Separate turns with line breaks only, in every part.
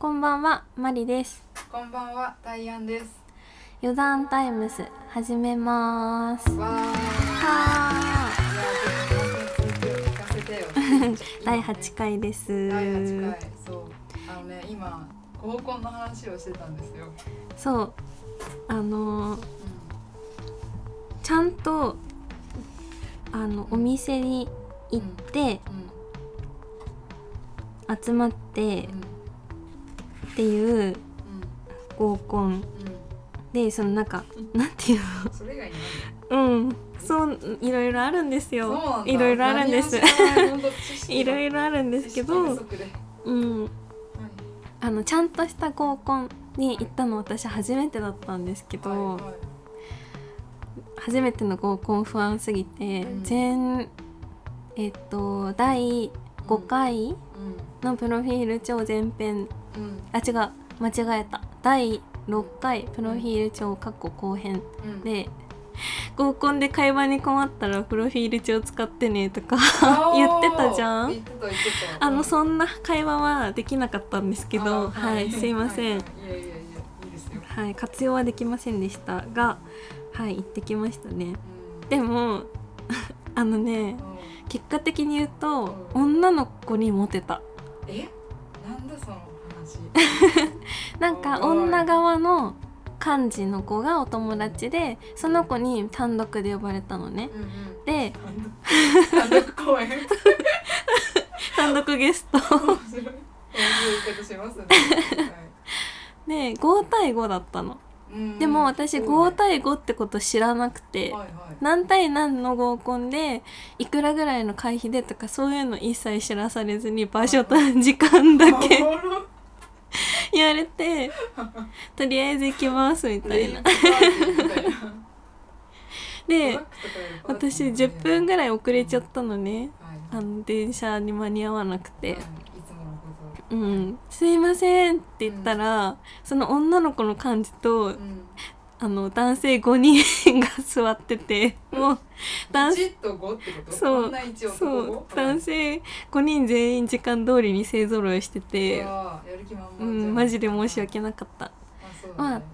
こんばんは、マリです。
こんばんは、ダイアンです。
余談タイムス始めます。
わー。
は
ー、
第8回です。
第8回。そう。あのね、今合コンの話をしてたんですよ。
そう、あのー
う
ちゃんとあのお店に行って
ん。うん。
集まって
うん。
っていう
うん。
合コン。
う
でそのなんかなんていう
ん。それ以外に
の？うん。そういろいろあるんですよ。いろいろあるんです。
い
ろいろあるんですけどうん。
はい。
あのちゃんとした合コンに行ったの私初めてだったんですけど、
はいはい。
初めての合コン不安すぎて、
うん。
全えっと第5回のプロフィール帳前編
うん。うん。
あ違う。間違えた。第6回プロフィール帳括弧後編。
うん。
で合コンで会話に困ったらプロフィール帳使ってねとか言ってたじゃん。あの
うん
そんな会話はできなかったんですけど
あ
はい、すいません、
はい。はいいやいやいやいいですよ。
はい、活用はできませんでしたがはい行ってきましたね。
うん。
でも あのね
うん。
結果的に言うと、
う
女の子にモテた。
え？なんだその話
なんか女側の幹事の子がお友達でその子に単独で呼ばれたのね。
うんうん。
で
単独公演？
単独ゲスト。で5対5だったの。でも私
そうね。
5対5ってこと知らなくて
はいはい。
何対何の合コンでいくらぐらいの会費でとかそういうの一切知らされずに場所と時間だけ 言われて とりあえず行きますみたいな。で私10分ぐらい遅れちゃったのね。
はい。
あの電車に間に合わなくて。うん「すいません」って言ったら、その女の子の感じと
とうん
あの男性5人が座っててもう男
1と5ってこと？
そう
女1男
そう
5
男性5人全員時間通りに勢ぞろいしてて、う
ん。
ん、マジで申し訳なかった。
あそうだね。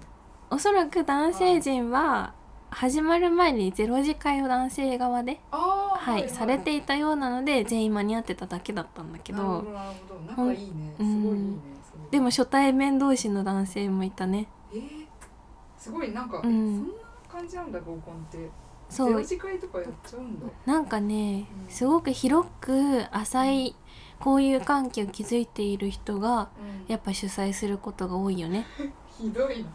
おそらく男性陣は始まる前にゼロ次会を男性側で、
あー
はいされていたようなので全員間に合ってただけだったんだけどでも初対面同士の男性もいたね。
えー、すごいなんか、
うん。
そんな感じなんだ合コンって。
そう。
ゼロとかやっちゃうんだ。
なんかね
うん。
すごく広く浅い交友関係を築いている人が
うん。
やっぱ主催することが多いよね。
ひどい。な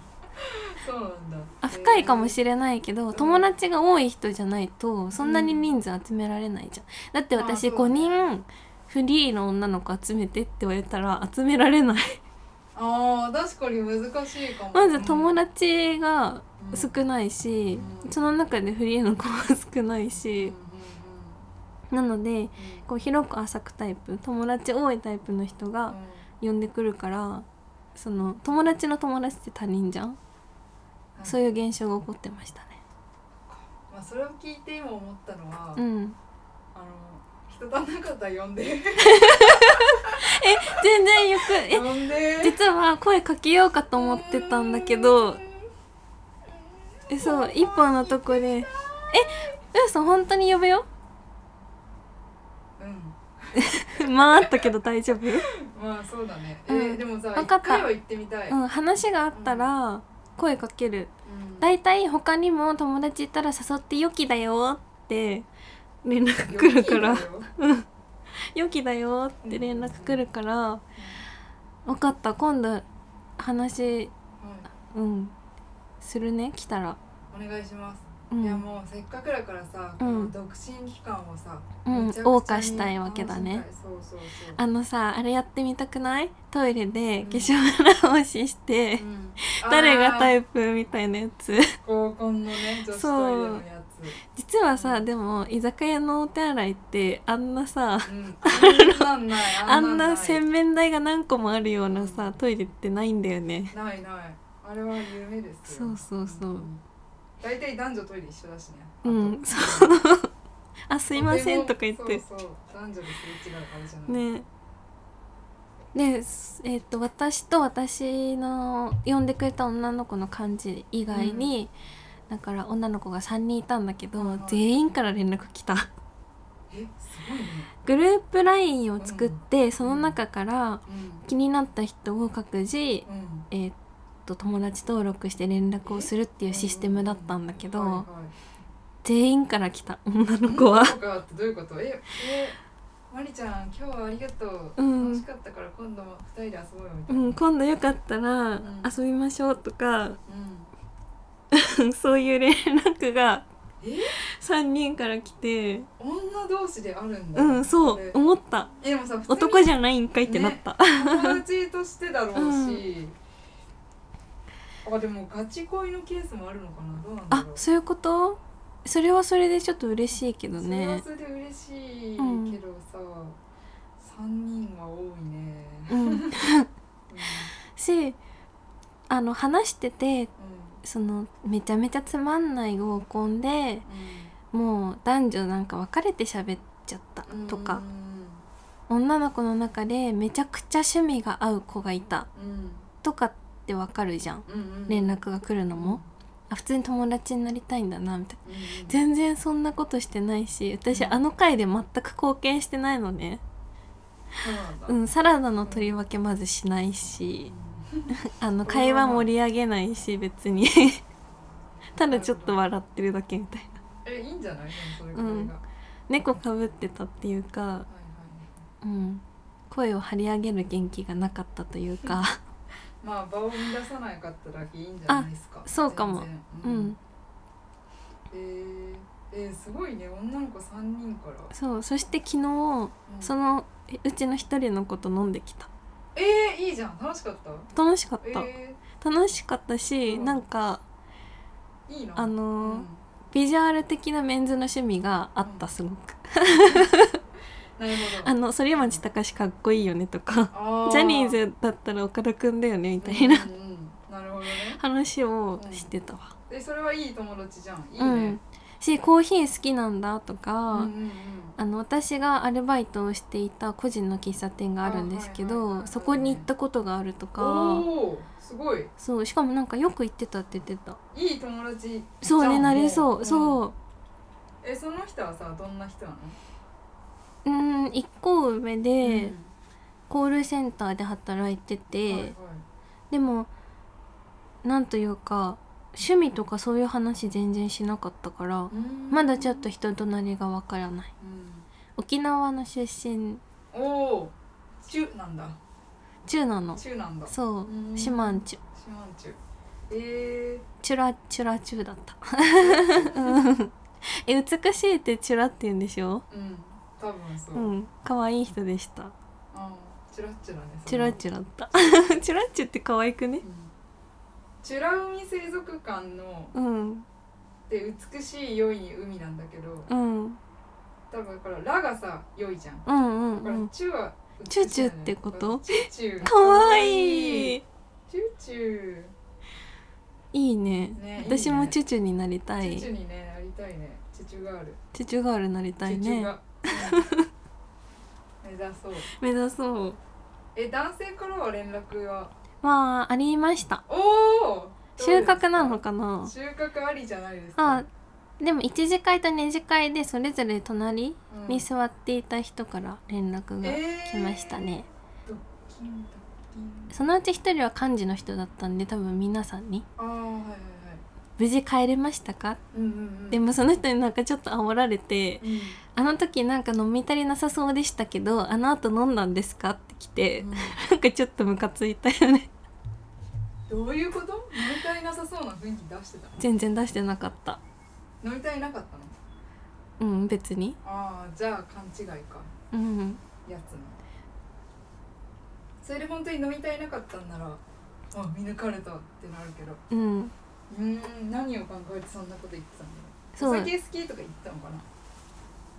そうなんだ。
あ深いかも
れ
しれないけど
ん
友達が多い人じゃないとそんなに人数集められないじゃん。だって私5
あそう。だね
人フリーの女の子集めてって言われたら集められない
あー確かに難しいかも。
まず友
達
達が少ないし
うん。
その中でフリーの子は少ないしなのでこう広く浅くタイプ友達多いタイプの人が呼んでくるからその友達の友達って他人じゃん？そういう現象が起こってましたね。
まあそれを聞いて今思ったのは、
うん。
あの人足んなかったら呼んで。
全然よくえ
呼んで。
実は声かけようかと思ってたんだけど。えそう一本のとこで。え嘘本当に呼ぶよ？
うん。
まああったけど大丈夫？
まあそうだね、
うん。
えーでもさ
わかった。
一ってみたい、
うん話があったら声かける。
うん。
だいたい他にも友達いたら誘ってよきだよって連絡来るから。
よ。きだよ
って連絡来るから。分かった。今度話
うん。
うんするね。来たら。
お願いします、
うん。
いやもうせっかくだからさ、
うん。
独身期間をさ、
うん。謳歌したいわけだね。あのさあれやってみたくない？トイレで化粧直しして、
うん。
誰がタ
イ
イプみたいなやつ。
合コンのね女子トイレのやつ
実はさでも居酒屋のお手洗いってあんなさ
うん。あんな
あんな洗面台が何個もあるようなさトイレってないんだよね。
ないない。あれは夢ですよ。
そうそうそう。ん。
大体男女トイレ一緒だしね。
うん。そうあ すいませんとか言って。
そうそう男女ですれ違うあれじゃない。
ね。で、えっと私と私の呼んでくれた女の子の感じ以外に、だから女の子が3人いたんだけど、
はいはい。
全員から連絡来た。グループ LINE を作って、その中から
うん。
気になった人を各自、
うん。
えーっと友達登録して連絡をするっていうシステムだったんだけど、
はいはい。
全員から来た女の子は。
どういうこと？ええマリちゃん今日はありがとう、
うん。
楽しかったから今度も二人で遊ぼうよみた
う
いな、
ん今度よかったら
ん。
遊びましょうとか、
うん
そういう連絡が
え
？3人から来て。
女同士であるんだ。
うんそう
れ。
思った。
えでもさ
男じゃないんかいってなった、
友達としてだろうし、あでもガチ恋のケースもあるのかな？どうなんだろう。
あそういうこと？それはそれでちょっと嬉しいけど
それは
ね
それで嬉しい
うん
けどさ、三人は多いね。
うん。
うん。
しあの話してて
う
そのめちゃめちゃつまんない合コンで
ん
もう男女なんか別れて喋っちゃった
うん。
とか、女の子の中でめちゃくちゃ趣味が合う子がいた
うん。
とかってわかるじゃん。
うんうん
連絡が来るのも、あ普通に友達になりたいんだなみたいな。
うん。
全然そんなことしてないし私
うん。
あの回で全く貢献してないのね。
そうなんだ。
うんサラダの取り分けまずしないし。
うん
あの会話盛り上げないし別に。ただちょっと笑ってるだけみたいな。
えいいんじゃない？それぐらいが、
うん。
はい
猫かぶってたっていうか、
はい
うん、声を張り上げる元気がなかったというか。
まあ場を乱さなかっただけいいんじゃないですか。
そうかも。
全然。
うん。
えー、えー、すごいね。女の子三人から、
そうそして昨日
うん。
そのえうちの一人の子と飲んできた
えー、いいじゃん。楽しかった？
楽しかった、
え
楽しかったし、
うん。
なんか
ー、いいな
あのー
うん。
ビジュアル的なメンズの趣味があったすごく、
なるほど。
あの反町隆史かっこいいよねとか。
あ
ジャニーズだったら岡田くんだよねみたいな。
うんうんうん。なるほどね。
話をしてたわ、
えそれはいい友達じゃん。いい
うん。
ね、
しコーヒー好きなんだとか、
うんうんうん。
あの私がアルバイトをしていた個人の喫茶店があるんですけ
あはいはい
そこに行ったことがあるとか。
すごい。
そうしかもなんかよく行ってたって言ってた。
いい友達。
そうねなれそう、
も
そう。
うん。えその人はさどんな人なの？
うん一個上で、
うん。
コールセンターで働いてて、
はいはい。
でもなんというか趣味とかそういう話全然しなかったから、
うん。
まだちょっと人となりがわからない。沖縄の出身。
うんおお中なんだ。
中なの。
中なんだ。
そう。
うん。
四万中
四万中え
チュラチュラ中だった。う んえ美しいってチュラって言うんでしょ？
ー、うん。多分そう、
うん。可愛い人でした。
あチュラッチュラね
チュラ
チ
チュラった。チュラッチュって可愛くね？
うん、チュラ海水族館の
うん
で美しい良い海なんだけど
うん
多分だからラがさ良いじゃん。
うん。うんうん
チュは
チュチュってこと？
チュチュ
可愛い
チュチュ
いいね。
ね
私もチ
ュ
ュチュになりたい。
チュチュにねなりたいね。チュチュガール。
チュチュガールになりたいね。
うん。目指そう。
目指そう。
え男性からは連絡は？
まあありました。
おお
収穫なのかな？
収穫ありじゃないですか。
あでも一次会と二次会でそれぞれ隣
うん。
に座っていた人から連絡が来ましたね、
ドッキンドッキン。
そのうち一人は幹事の人だったんで多分皆さんに。
はいはいはい「
無事帰れましたか?
うんうんうん」
でもその人になんかちょっと煽られて
うん「
あの時なんか飲み足りなさそうでしたけどあの後飲んだんですか?」って来てなんかちょっとムカついたよね。
どういうこと？飲みたいなさそうな雰囲気出してたの？
全然出してなかった。
飲みたいなかったの？
うん別に。
ああじゃあ勘違いか。
うん。
やつの。それで本当に飲みたいなかったんならあ見抜かれたってなるけど。
うん。
うーん何を考えてそんなこと言ってたんだろう。
そう。
お酒好きとか言ったのか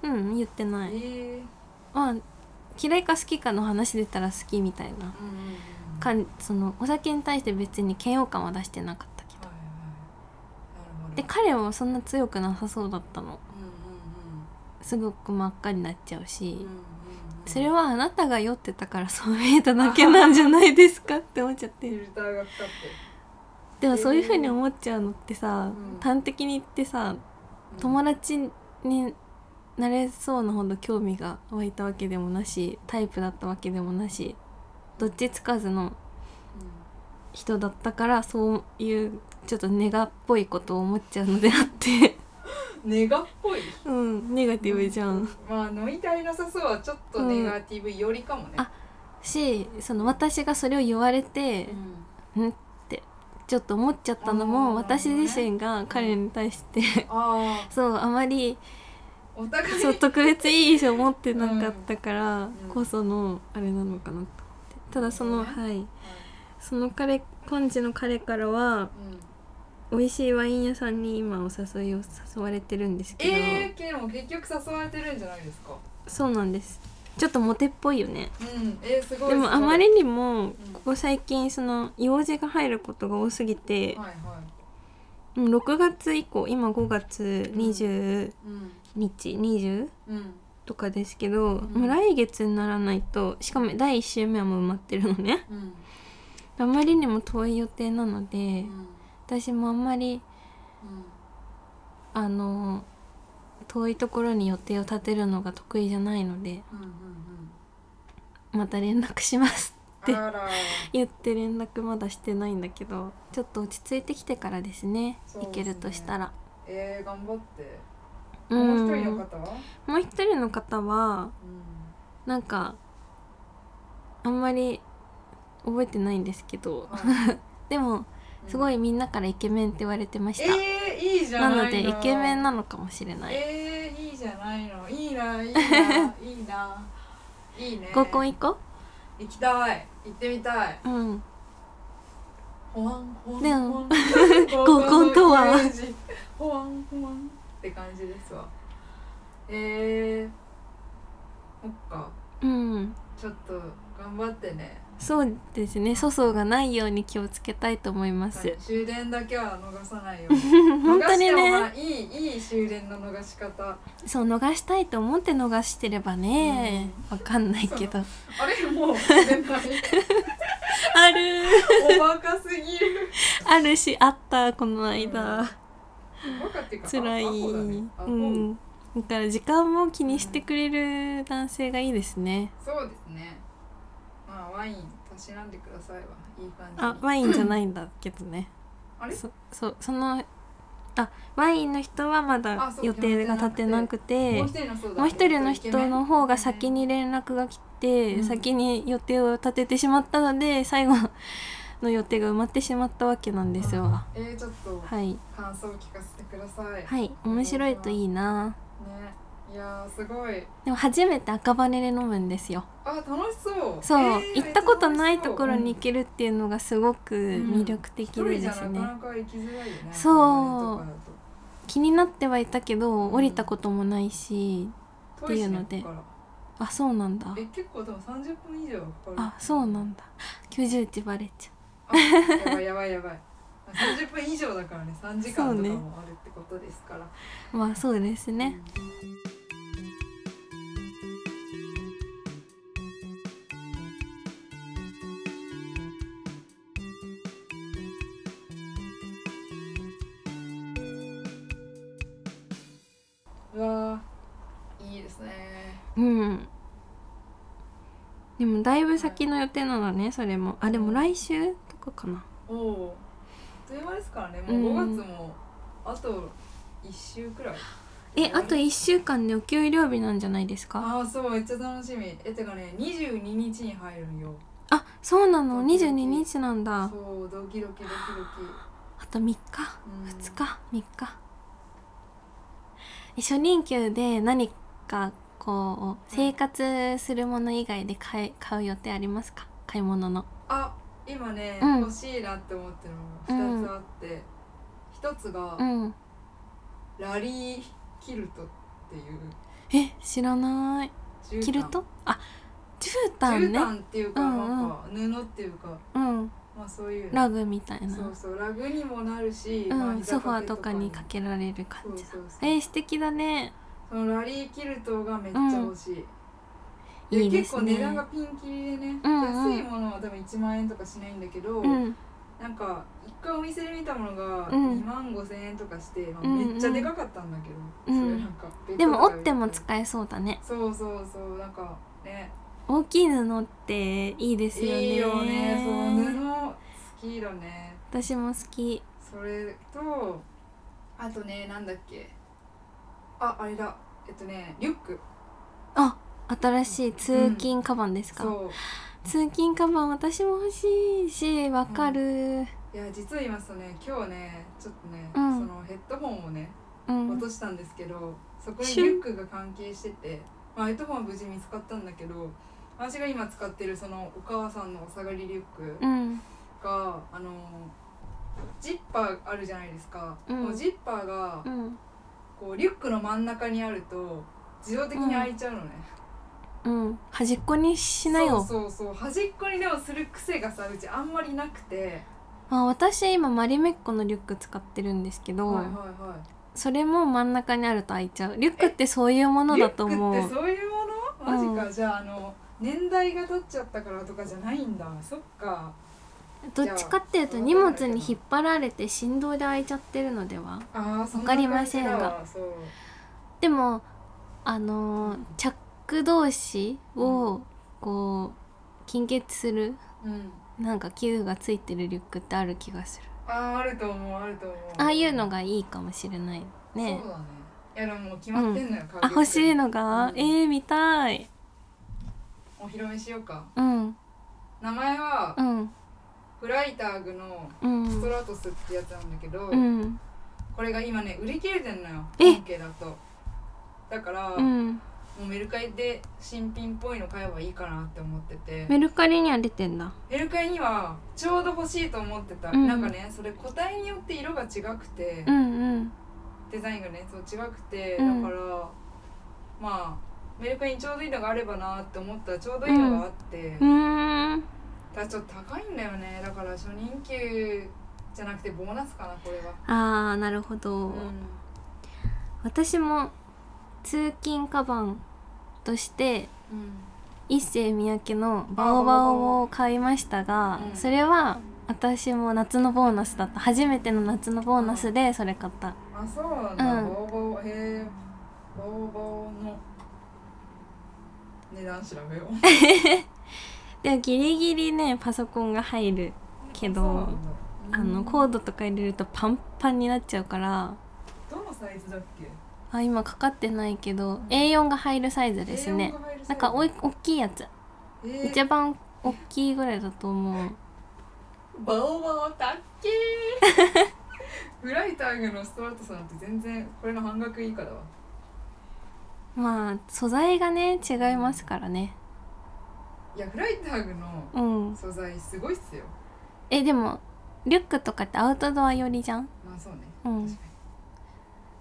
な、
うん言ってない。
ええ
まあ嫌いか好きかの話出たら好きみたいな。かんそのお酒に対して別に嫌悪感は出してなかったけど。で彼はそんな強くなさそうだったの。すごく真っ赤になっちゃうし。それはあなたが酔ってたからそう見えただけなんじゃないですかって思っちゃって。でもそういう風に思っちゃうのってさ、
うん。
端的に言ってさ
うん。
友達になれそうなほど興味が湧いたわけでもなしタイプだったわけでもなしどっちつかずの人だったからそういうちょっとネガっぽいことを思っちゃうのであって。
ネガっぽい？
うんネガティブじゃん。
まあ飲み足りなさそうはちょっとネガティブよりかもね、
あしその私がそれを言われて
うん。
うんってちょっと思っちゃったの
あ
も
ー
私自身が彼に対して。
あ
そうあまり
あお互い。
そう特別いい印象持ってなかったから
うん。
こそのあれなのかなと思って。ただその
うん
はい。その彼今時の彼からは
うん。
美味しいワイン屋さんに今お誘いを誘われてるんですけど、
えー、けど結局誘われてるんじゃないですか？
そうなんです。ちょっとモテっぽいよね。
うん。えー、すごい
でもあまりにもここ最近その用事が入ることが多すぎて
はいはい。
うん6月以降今5月20
うん
日20
うん。
とかですけど、
ん。
もう来月にならないとしかも第1週目はもう埋まってるのね。
うん。
あまりにも遠い予定なので
うん。
私もあんまりあの遠いところに予定を立てるのが得意じゃないので
うんうんうん。
また連絡します
うんあら。
言って連絡まだしてないんだけどちょっと落ち着いてきてからですね
そうですね。
行けるとしたら。
えー、頑張って
う
もう一人の方？は
もう一人の方は
うん。
なんかあんまり覚えてないんですけど。
はい
でもすごいみんなからイケメンって言われてました、
えー、いいじゃない
なのでイケメンなのかもしれない、
えー、いいじゃないの。いいないいな いいな。いいね。
合コン行こ
行きたい。行ってみたい。う
うん。
ほわんほわん
でも
ほわん。
合コンとは。
ほわんほわんって感じですわ。えー、そっか。
うん。
ちょっと頑張ってね。
そうですね。粗相がないように気をつけたいと思います、
はい終電だけは逃さないように。
本当にね。
いいいい終電の逃し方。
そう逃したいと思って逃してればねわかんないけど。
あれもう
ある。
おバカすぎる。
あるしあったこの間、
うか
辛い、
ね。ア
う
ホ
ん。だから時間も気にしてくれる男性がいいですね。
そうですね。まあワインたしなんでくださいわいい感じに。
あワインじゃないんだけどね。
あれ？
そそうそのあワインの人はまだ予定が立ってなくて。
もう一人の
人の人の方が先に連絡が来て、
うん。
先に予定を立ててしまったので最後の予定が埋まってしまったわけなんですよ。
あえー、ちょっと
はい、
感想を聞かせてください。ね
はい、面白いといいな。
いやーすごい。
でも初めて赤羽で飲むんですよ。
あ楽しそう。
そう、
えー
行ったことないところに行けるっていうのがすごく魅力的でですね。
なかなか行きづらいよね。
そう。気になってはいたけど
うん。
降りたこともないし、
だと
っていうので。あそうなんだ。
らえ結構でも30分以上はかかる。
あそうなんだ。居住地バレちゃ
あやばい。やばいやばい。30分以上だからね。3時間とかもあるってことですから、
うまあそうですね、
うわーいいですね。
うん。でもだいぶ先の予定なのねそれも。あでも来週？とかかな。
おおという間ですからね。も
うん。
う5月もあと1週くらい、
えあと1週間でお給料日なんじゃないですか？
ああそうめっちゃ楽しみ。えてかね22日に入るんよ。
あそうなの？
ドキドキ。
22日なんだ。
そうドキドキドキドキ。
あと3日？
うん。
2日？3日？え初任給で何かこう生活するもの以外で買い買う予定ありますか？買い物の。
あ今ね、
うん。
欲しいなって思ってるのが2つあって、一つが、
うん。
ラリーキルトっていう。
え知らない。
絨毯。
キルト？あ絨毯
絨
ね
毯っていうか、
うんうん。
なんか布っていうか
うん。
まあそういう
ラグみたいな。
そうそうラグにもなるし、
う
まあ
ん、ソファーとかに
か
かけられる感じだ。
そうそうそう。
えー、素敵だね。
そのラリーキルトがめっちゃ欲しい、
いいで
結構
すね
値段がピンキリでね、
うんうん。
安いものは多分1万円とかしないんだけど、
うん。
なんか一回お店で見たものが
うん。
2万5千円とかして、まあめっちゃでかかったんだけど、
うん。
それなんか
でも折っても使えそうだね。
そうそうそうなんかね。
大きい布っていいですよね。
いいよね。そう布好きだね。
私も好き。
それとあとねなんだっけ。ああれだ。えっとねリュック。
あ新しい通勤カバンですか、
そう。
通勤カバン私も欲しいしわかる。
いや実を言いますとね今日ねちょっとね、
うん。
そのヘッドホンをね
うん。
落としたんですけど、そこにリュックが関係してて、まあ、ヘッドホンは無事見つかったんだけど私が今使ってるそのお母さんのお下がりリュック
うん。
が、あのジッパーあるじゃないですか、
うん。
ジッパーが
うん。
こうリュックの真ん中にあると自動的に開いちゃうのね、
うん端っこにしなよ。
そうそうそう端っこにでもする癖がさうちあんまりなくて、
あ私今マリメッコのリュック使ってるんですけど、
はいはいはい。
それも真ん中にあると開いちゃう。リュックってそういうものだと思う。
リュックってそういうもの？マジか、
う
じゃああの年代が経っちゃったからとかじゃないんだ。そっか。
どっちかっていうと荷物に引っ張られて振動で開いちゃってるのでは。わ。かりませんが。でもあのー同士をこう金結する
うん。
なんか器具がついてるリュックってある気がする。
あーあると思うあると思う。
ああいうのがいいかもしれないね。
そうだね。いやでももう決まってんのよ、
あ欲しいのが、
うん。
えー、見たい。
お披露目しようか。
うん。
名前は
うん。
フライターグの
うん。
ストラトスってやつなんだけど、
うん。
これが今ね売り切れてんのよ
え？
本家だと。だから、も
うん
うメルカリで新品っぽいの買えばいいかなって思ってて。
メルカリには出てんだ。
メルカリにはちょうど欲しいと思ってた、
うん。
なんかねそれ個体によって色が違くて、
うんうん。
デザインがねそう違くて、
うん。
だからまあメルカリにちょうどいいのがあればなって思ったらちょうどいいのがあって、
うーん。
ただちょっと高いんだよね。だから初任給じゃなくてボーナスかなこれは、
あーなるほど、
うん。
私も通勤カバンとして
うん。
一世三宅のバオバオを買いましたが、
うん。
それは私も夏のボーナスだった。初めての夏のボーナスでそれ買った。
あそうなんだ、
うん。
ボーボーへえボーボーの値段調べよう。
でもギリギリねパソコンが入るけどあのコードとか入れるとパンパンになっちゃうから。
どのサイズだっけ？
あ今かかってないけど A4 が入るサイズですね。
A4 が入るサイズ。
なんかおい大きいやつ。
えー。
一番大きいぐらいだと思う。
バオバオたっけー。フライターグのストラトスなんて全然これの半額以下だわ
まあ素材がね違いますからね。
いやフライターグの
うん。
素材すごいっすよ。
えでもリュックとかってアウトドア寄りじゃん？
まあそうね、
うん。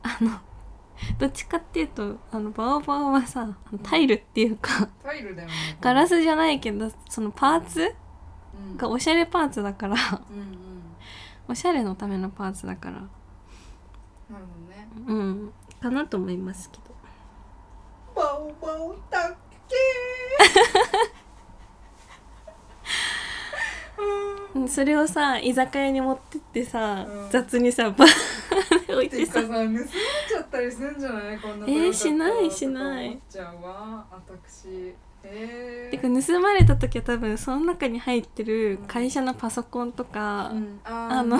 あのどっちかっていうとあのバオバオはさタイルっていうか
にタイルだよね。
ガラスじゃないけどそのパーツ
うん。
がおしゃれパーツだから
うんうん。
おしゃれのためのパーツだから。
なるほどね。
うん。かなと思いますけど。
バオバオたっけ
それをさ居酒屋に持ってってさ、
うん。
雑にさバー 置いてさ
盗まれちゃったりするんじゃない？こんな
えーしないしない。
ちゃうわ私。えー、
てか盗まれた時は多分その中に入ってる会社のパソコンとか、
うん、あ
あの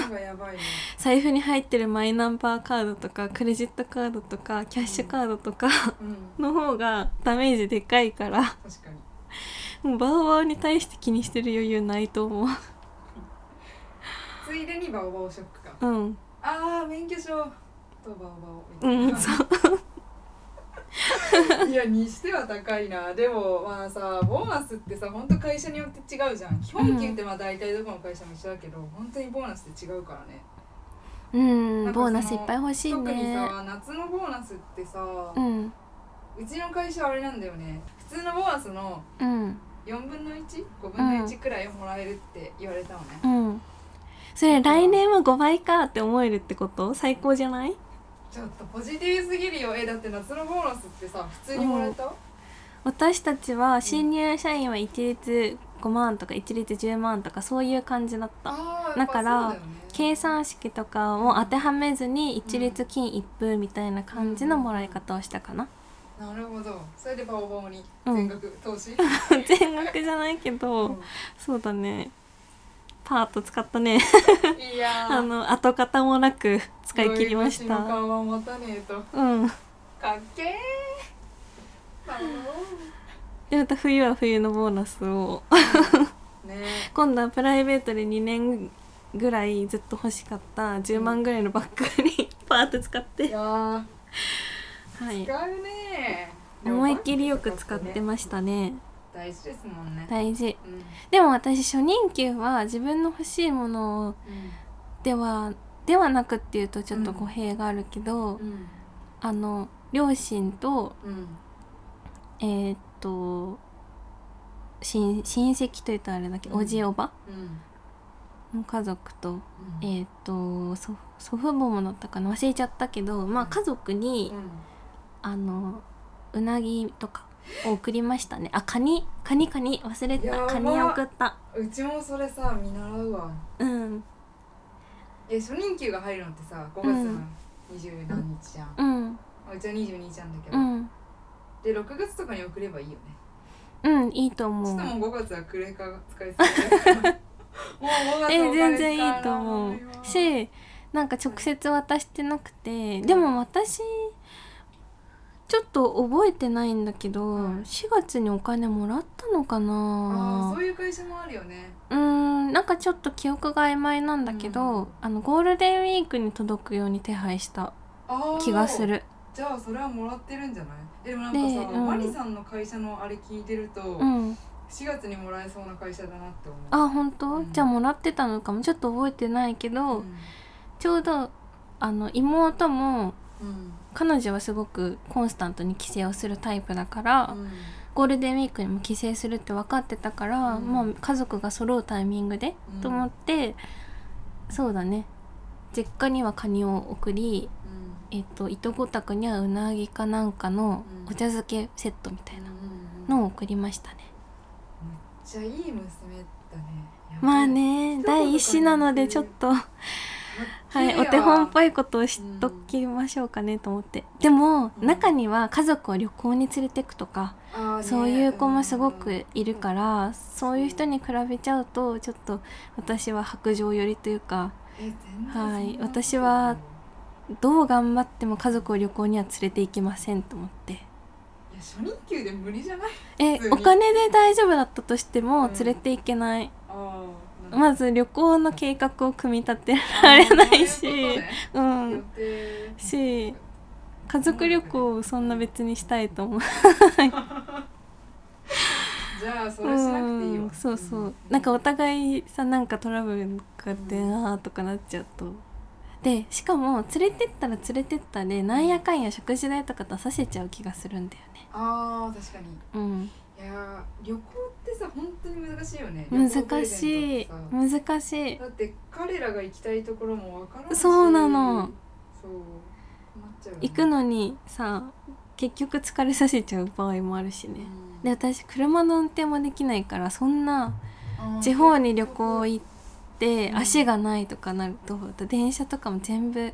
財布に入ってるマイナンバーカードとかクレジットカードとかキャッシュカードとか
うん。
の方がダメージでかいから。
確かに。
もうバオバオに対して気にしてる余裕ないと思う。
ついでにバオバオショックか。
うん
ああ免許証。とバオバオみた
うんそう
いやにしては高いな。でもまあさボーナスってさ本当会社によって違うじゃん。基本給ってまあ大体どこの会社も一緒だけど、本当にボーナスって違うからね。
うんボーナスいっぱい欲しい
特に
ね
さ夏のボーナスってさ、
う
うんちの会社はあれなんだよね。普通のボーナスの
うん。
4分の 1?5 分の1くらいもらえるって言われたのね、
うんそれ来年は5倍かって思えるってこと？最高じゃない？
ちょっとポジティブすぎるよ。えだって夏のボーナスってさ普通にもらえた、
私たちは新入社員は一律5万とか一律10万とかそういう感じだった。だから計算式とかを当てはめずに一律金一封みたいな感じのもらい方をしたかな。
なるほど。それでバオバオに
うん。
全額投資、
全額じゃないけど、
うん。
そうだねパーッと使ったね。
いや。ー
あの跡形もなく使い切りました。
顔は持たねえと。
うん。
かっけー。バ
でまた冬は冬のボーナスを。
オね。
今度はプライベートで2年ぐらいずっと欲しかった10万ぐらいのバッグにパーッと使っ
い
て、
やー。
はい、
使うね
思いっきりよく使ってましたね
大事ですもんね、
大事。
うん。
でも私初任給は自分の欲しいものではではなくっていうとちょっと語弊があるけど、
うん。
あの両親と
うん。
えーっと親親戚というとあれだけど、
うん。
おじおば
うん。
の家族と
うん。
えーっと祖祖父母もだったかな？忘れちゃったけどまあ家族に、あのうなぎとかを送りましたね。あカニ？カニ？カニ？忘れ
やば
たカニ送った。
うちもそれさ見習うわ。
うん。
え初任給が入るのってさ5月の二十何日じゃん、
うん。
うちは22日なんだけど、
うん。
で6月とかに送ればいいよね。
うんいいと
ちょ
思う
っともう5月はクレカが使いすぎだ もう5月
え
お金
全然いいと思う。
ないわ
しなんか直接渡してなくてでも私ちょっと覚えてないんだけど、
はい
4月にお金もらったのか
ああ
な
そういう会社もあるよね。
うーんなんかちょっと記憶が曖昧なんだけど、
うん。
あのゴールデンウィークに届くように手配した気がする。
じゃあそれはもらってるんじゃない？でもなんか
で
さ、
うん。
マリさんの会社のあれ聞いてると、
うん。
4月にもらえそうな会社だなって思う。
あ本当、
うん。
じゃあもらってたのかも。ちょっと覚えてないけど、
うん。
ちょうどあの妹も
うん
彼女はすごくコンスタントに帰省をするタイプだから、
うん。
ゴールデンウィークにも帰省するって分かってたから、
うん。
もう家族が揃うタイミングで、
うん。
と思ってそうだね。実家にはカニを送り、
うん。
えっといとこ宅にはうなぎかなんかの
うん。
お茶漬けセットみたいな
うん
のを送りましたね、
めっちゃいい娘だね。
まあね。第一子なのでちょっとはいお手本っぽ
い
いことを知っときましょうかねと思って。でも、
うん。
中には家族を旅行に連れてくとかそういう子もすごくいるから、そういう人に比べちゃうとちょっと私は白状寄りというかはい私はどう頑張っても家族を旅行には連れて行けませんと思って。
初任給で無理じゃない？
えお金で大丈夫だったとしても
うん。
連れて行けない、まず旅行の計画を組み立てられないしう
予
ん。
定
し家族旅行をそんな別にしたいと思う
じゃあそれしなくていいよ。
うんそうそう。なんかお互いさなんかトラブルがあって
うん
あーとかなっちゃうと。でしかも連れてったら連れてったでなんやかんや食事代とか出させちゃう気がするんだよね。
あー確かに。
うん
いやー旅行ってさ本当に難しいよね。
難しい。難しい。
だって彼らが行きたいところもわからないし。
そうなの。
そう。困っちゃうよね。
行くのにさ結局疲れさせちゃう場合もあるしね。
うん。
で私車の運転もできないからそんな地方に旅行行って
うん
足がないとかなると電車とかも全部
うん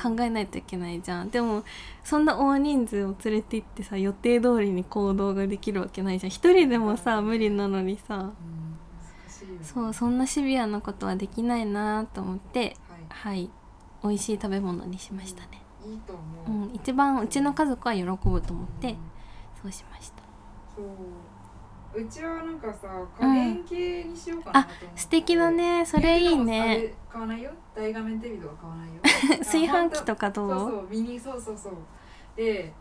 考えないといけないじゃん。でもそんな大人数を連れて行ってさ予定通りに行動ができるわけないじゃん。一人でもさ無理なのにさ。そうそんなシビアなことはできないなと思って
はい。
はい。美味しい食べ物にしましたね、
いいと思う、
うん、一番うちの家族は喜ぶと思って
うん。
そうしました。
そううちはなんかさ家電系にしようかなと思って、
素敵だね。それいいね。
買わないよ大画面テレビとか買わないよ。
炊飯器とかどう？
そうそうミニそうそうそう。で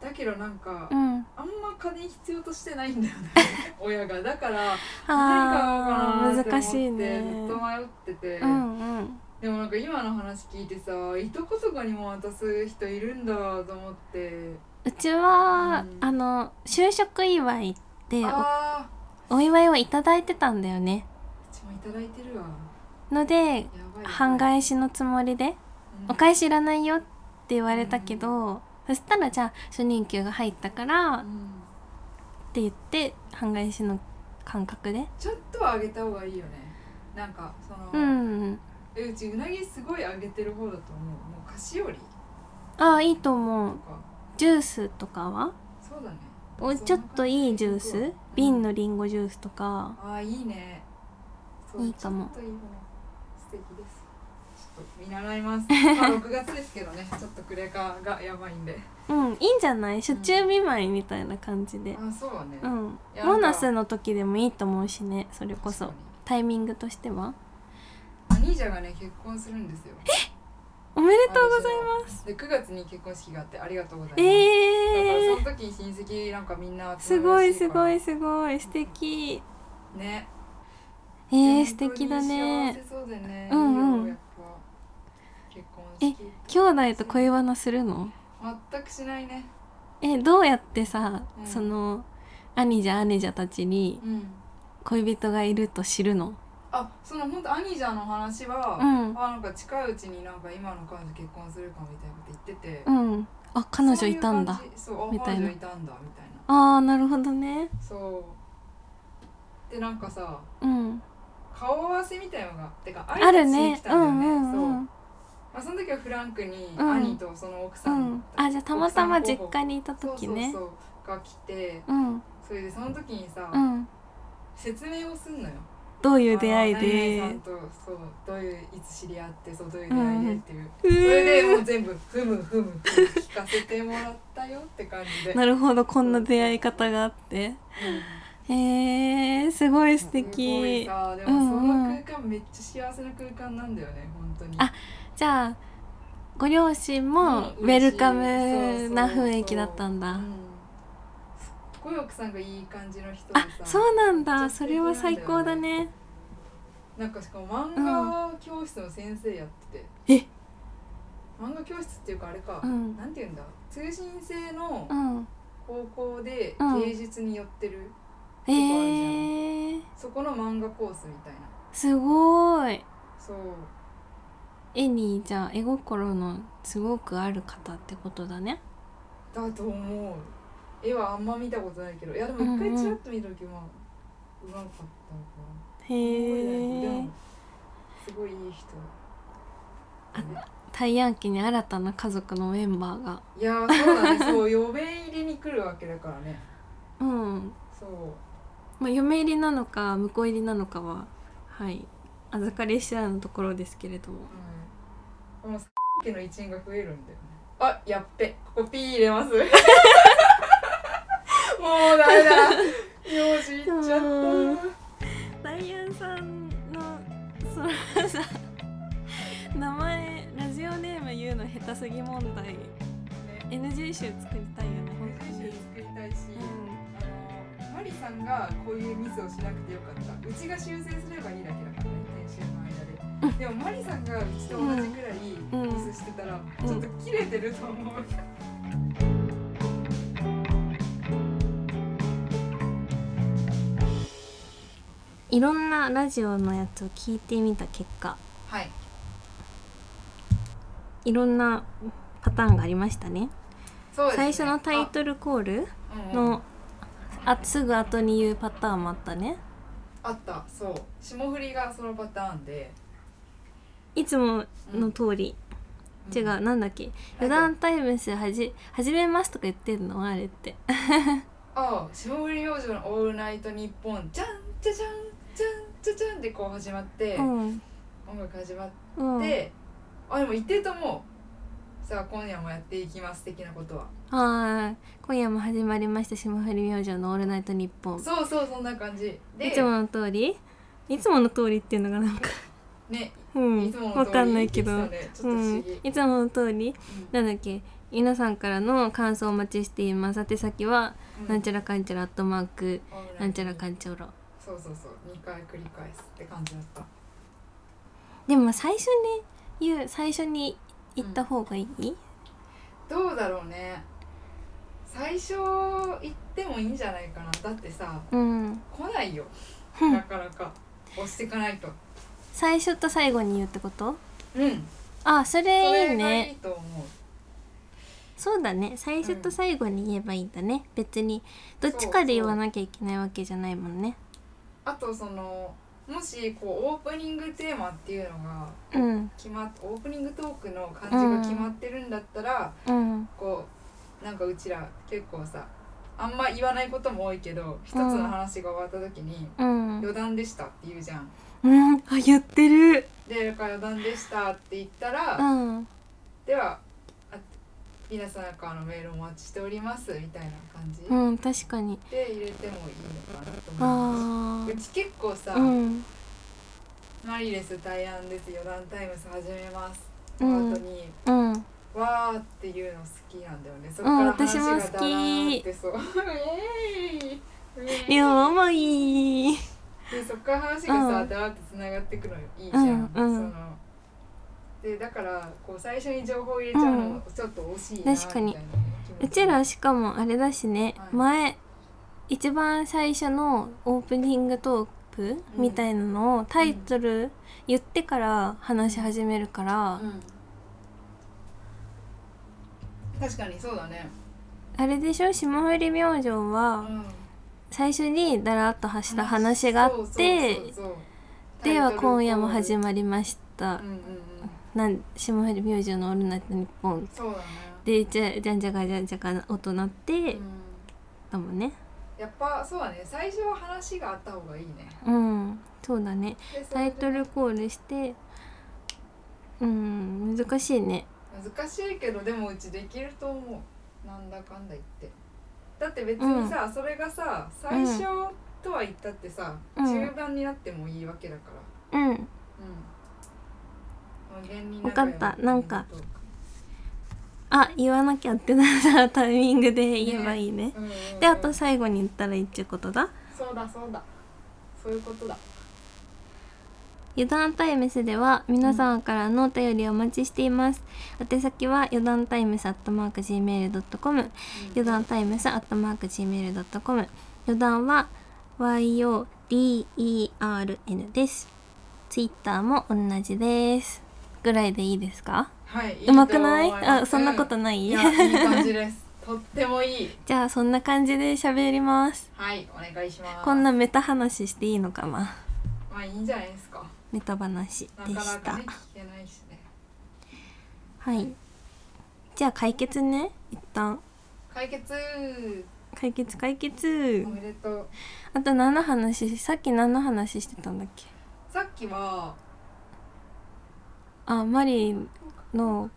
だけどなんか、
うん。
あんま家電必要としてないんだよね。親が。だから
あ
何買おうかなって思って
難しいね。
ずっと迷ってて、
うんうん。
でもなんか今の話聞いてさいとことかにも渡す人いるんだと思って。
うちは、
うん。
あの就職祝いで
あ
おお祝いをいただいてたんだよね。
ーうちもいただいてるわ。
ので
やばい
半返しのつもりで「お返しいらないよ」って言われたけど、そしたらじゃあ初任給が入ったから
うん。
って言って半返しの感覚で。
ちょっとは上げた方がいいよね。なんかその、
うん。
えうちうなぎすごい上げてる方だと思う。もう菓子折り？
ああいいと
と
思う。
か。
ジュースとかは？
そうだね
おちょっといいジュース？瓶のリンゴジュースとか。
ああいいね。
いいかも。
素敵です。ちょっと見習います。まあ6月ですけどね。ちょっとクレカがやばいんで。
うんいいんじゃない？初中見舞いみたいな感じで。
あそうはね、
うん。ボーナスの時でもいいと思うしねそれこそ。タイミングとしては。
に兄者がね結婚するんですよ
おめでとうございます。
で9月に結婚式があってありがとうございます、
えー。
だからその時に親戚なんかみんな集
すごいすごい
か
すごい素敵。
らね。
えー、素敵だね。
そうでね。
うんうん。
結婚式
兄弟と恋バナするの？
全くしないね。
えどうやってさ、
うん。
その兄者姉者たちに
うん。
恋人がいると知るの？
あその本当兄者の話は、
うん。
あなんか近いうちになんか今の彼女結婚するかみたいなこと言ってて、
うん。あ彼女いたんだ。
そういう感じそうあ
みたいな。
彼女いたんだみたいな。
あーなるほどね。
そう。でなんかさ
うん。
顔合わせみたいのがてか
あるね。
来たんだよね、
うんうん
そう、
うん
まあ、その時はフランクに
うん。
兄とその奥さ、
うん。んあじゃあたまたま実家にいた
そう
時ね
そうそうが来て
うん。
それでその時にさ、
うん。
説明をすんのよ
どういう出会いで？
んとそうどういういつ知り合ってそうどういう出会いでっていう、
う
それでも
ー
う全部ふむふむふむ聞かせてもらったよって感じで、
なるほどこんな出会い方があって
う
えー、すごい素
すごでもその空間めっちゃ幸せな空間なんだよね本当に
あじゃあご両親も
うん
ウェルカムな雰囲気だったんだ
うんごい奥さんがいい感じの人で
あ
さ
そうなんだ。
ちゃ素
それは最高だね。
なんかしかも漫画教室の先生やってて、
え？
漫画教室っていうかあれか、
うん。
なんて言うんだ？通信制の
うん。
高校で
うん。
芸術に寄ってる、
え。ー、
そこの漫画コースみたいな。
すごい。
そう。
絵にじゃあ絵心のすごくある方ってことだね。
だと思う絵はあんま見たことないけどいやでも一回ちらっと見た時はうまかったのかな、
へ
すごい
え
ねでもすごいいい人。
あタイヤン家に新たな家族のメンバーが。
いやーそうだねそう嫁入りに来るわけだからね。
うん。
そう。
まあ嫁入りなのか婿入りなのかははい。預かり次第のところですけれども。
うん、この家の一員が増えるんだよね。あやっべ。ここピー入れます もうダメだ。用事いっちゃ
うん
っ
ダイアンさんのそのさ名前ラジオネーム言うの下手すぎ問題。
たね
NG 集作りたいよね本当に。
編集作りたいし、
う
あのマリさんがこういうミスをしなくてよかった。うちが修正すればいいだけだからね編集の間で。でもマリさんがうちと同じくらいミスしてたら、ちょっと切れてると思う、
いろんなラジオのやつを聞いてみた結果。
はい。
いろんなパターンがありましたね。
そうですね。
最初のタイトルコール
あ,、うんうん。
のあすぐ後に言うパターンもあったね。
あった。そう。霜降りがそのパターンで。
いつもの通り、違うなんだっけ。余談タイムスはじ始めますとか言ってんのあれって。
ああ霜降り明星の「オールナイトニッポン」じゃんじゃじゃんじゃんじゃじゃんでこう始まって、
うん。
音楽始まっ
うん
て、あでも言ってると思う。さあ今夜もやっていきます的なことは。
はい。今夜も始まりました霜降り明星の「オールナイトニッポン」
そうそうそんな感じ。で
いつもの通り？いつもの通りっていうのがなんか
ね
うん。
いつもの通り
わかんないけど、うん、いつもの通り？
うん。
なんだっけ？皆さんからの感想をお待ちしています。宛先は、
うん。
なんちゃらかんちゃらアットマークなんちゃらかんちゃら
そうそうそう。2回繰り返すって感じだった。
でも最初に言う最初に言った方がいい、
どうだろうね。最初行ってもいいんじゃないかな。だってさ
うん、
来ないよ。
うん。
なかなか。押していかないと。
最初と最後に言うってこと？
うん。
あそ
そ
れいい
れがいい
ね
と思う。
そうだね。最初と最後に言えばいいんだね、別にどっちかで言わなきゃいけないわけじゃないもんね
あとそのもしこうオープニングテーマっていうのが
うん。
決まっオープニングトークの感じが決まってるんだったら、
うん。
こうなんかうちら結構さあんま言わないことも多いけど一つの話が終わった時に
うん。
余談でしたって言うじゃん。
うん。あ言ってる。
でだから余談でしたって言ったら、
うん。
ではあ皆さんからのメールお待ちしておりますみたいな感じ
うん確かに。
で入れてもいいのかなと思
あ
ううち結構さ、
あうん。
マリレス対案です余談タイムス始めます。
うん。
の後に、
うん。
わーっていうの好きなんだよね。そっ
うん
から話が
私も好き。
だらーってそう。えーいえい。でそっから話がさ、
うん。
だらってつながってくのよいいじゃん、
うんうん。
そのでだからこう最初に情報入れちゃうのもちょっと惜しいなみたいな
確かに。う。ちらしかもあれだしね、
はい。
前一番最初のオープニングトーク
うん
みたいなのをタイトル言ってから話し始めるから、
うん。確かにそうだね。
あれでしょ？霜降り明星
う
は
ん。
最初にだらっと発した話があってでは今夜も
ま
始まりました。
うんうんうん
なん霜降り明星のオールナイトニッポン。
そうだね。
でじゃじゃんじゃがじゃんじゃが音鳴って
うん
だもんね。
やっぱそうだね。最初は話があった方がいいね。
うんそうだね。
でそ
タイトルコールしてうん難しいね。
難しいけどでもうちできると思う。なんだかんだ言って。だって別にさ、それがさ最初とは言ったってさ、
うん。
中盤になってもいいわけだから。
うん。
うん無限に
わかった。なんか
うん
あ言わなきゃってなったらタイミングで言えばいいね。
うんうん
であと最後に言ったらいいってことだ。
そうだそうだ。そういうことだ。
余談タイムスでは皆さんからのお便りをお待ちしています、宛先は余談タイムスアットマーク Gmail.com 余談タイムスアットマーク Gmail.com 余談は YODERN です。ツイッターも同じですぐらいでいいですか？
はい
うまくない？あそんなことない、
うん。いやいい感じです。とってもいい。
じゃあそんな感じで喋ります。
はいお願いします。
こんなメタ話していいのかな？
まあいいんじゃないですか。
メタ話
な
でした。
かなかね聞けない
はい。じゃあ解決ね一旦。
解決。
解決解
お
決
めでとう。
あと何の話さっき何の話してたんだっけ？
さっきは
あマリーの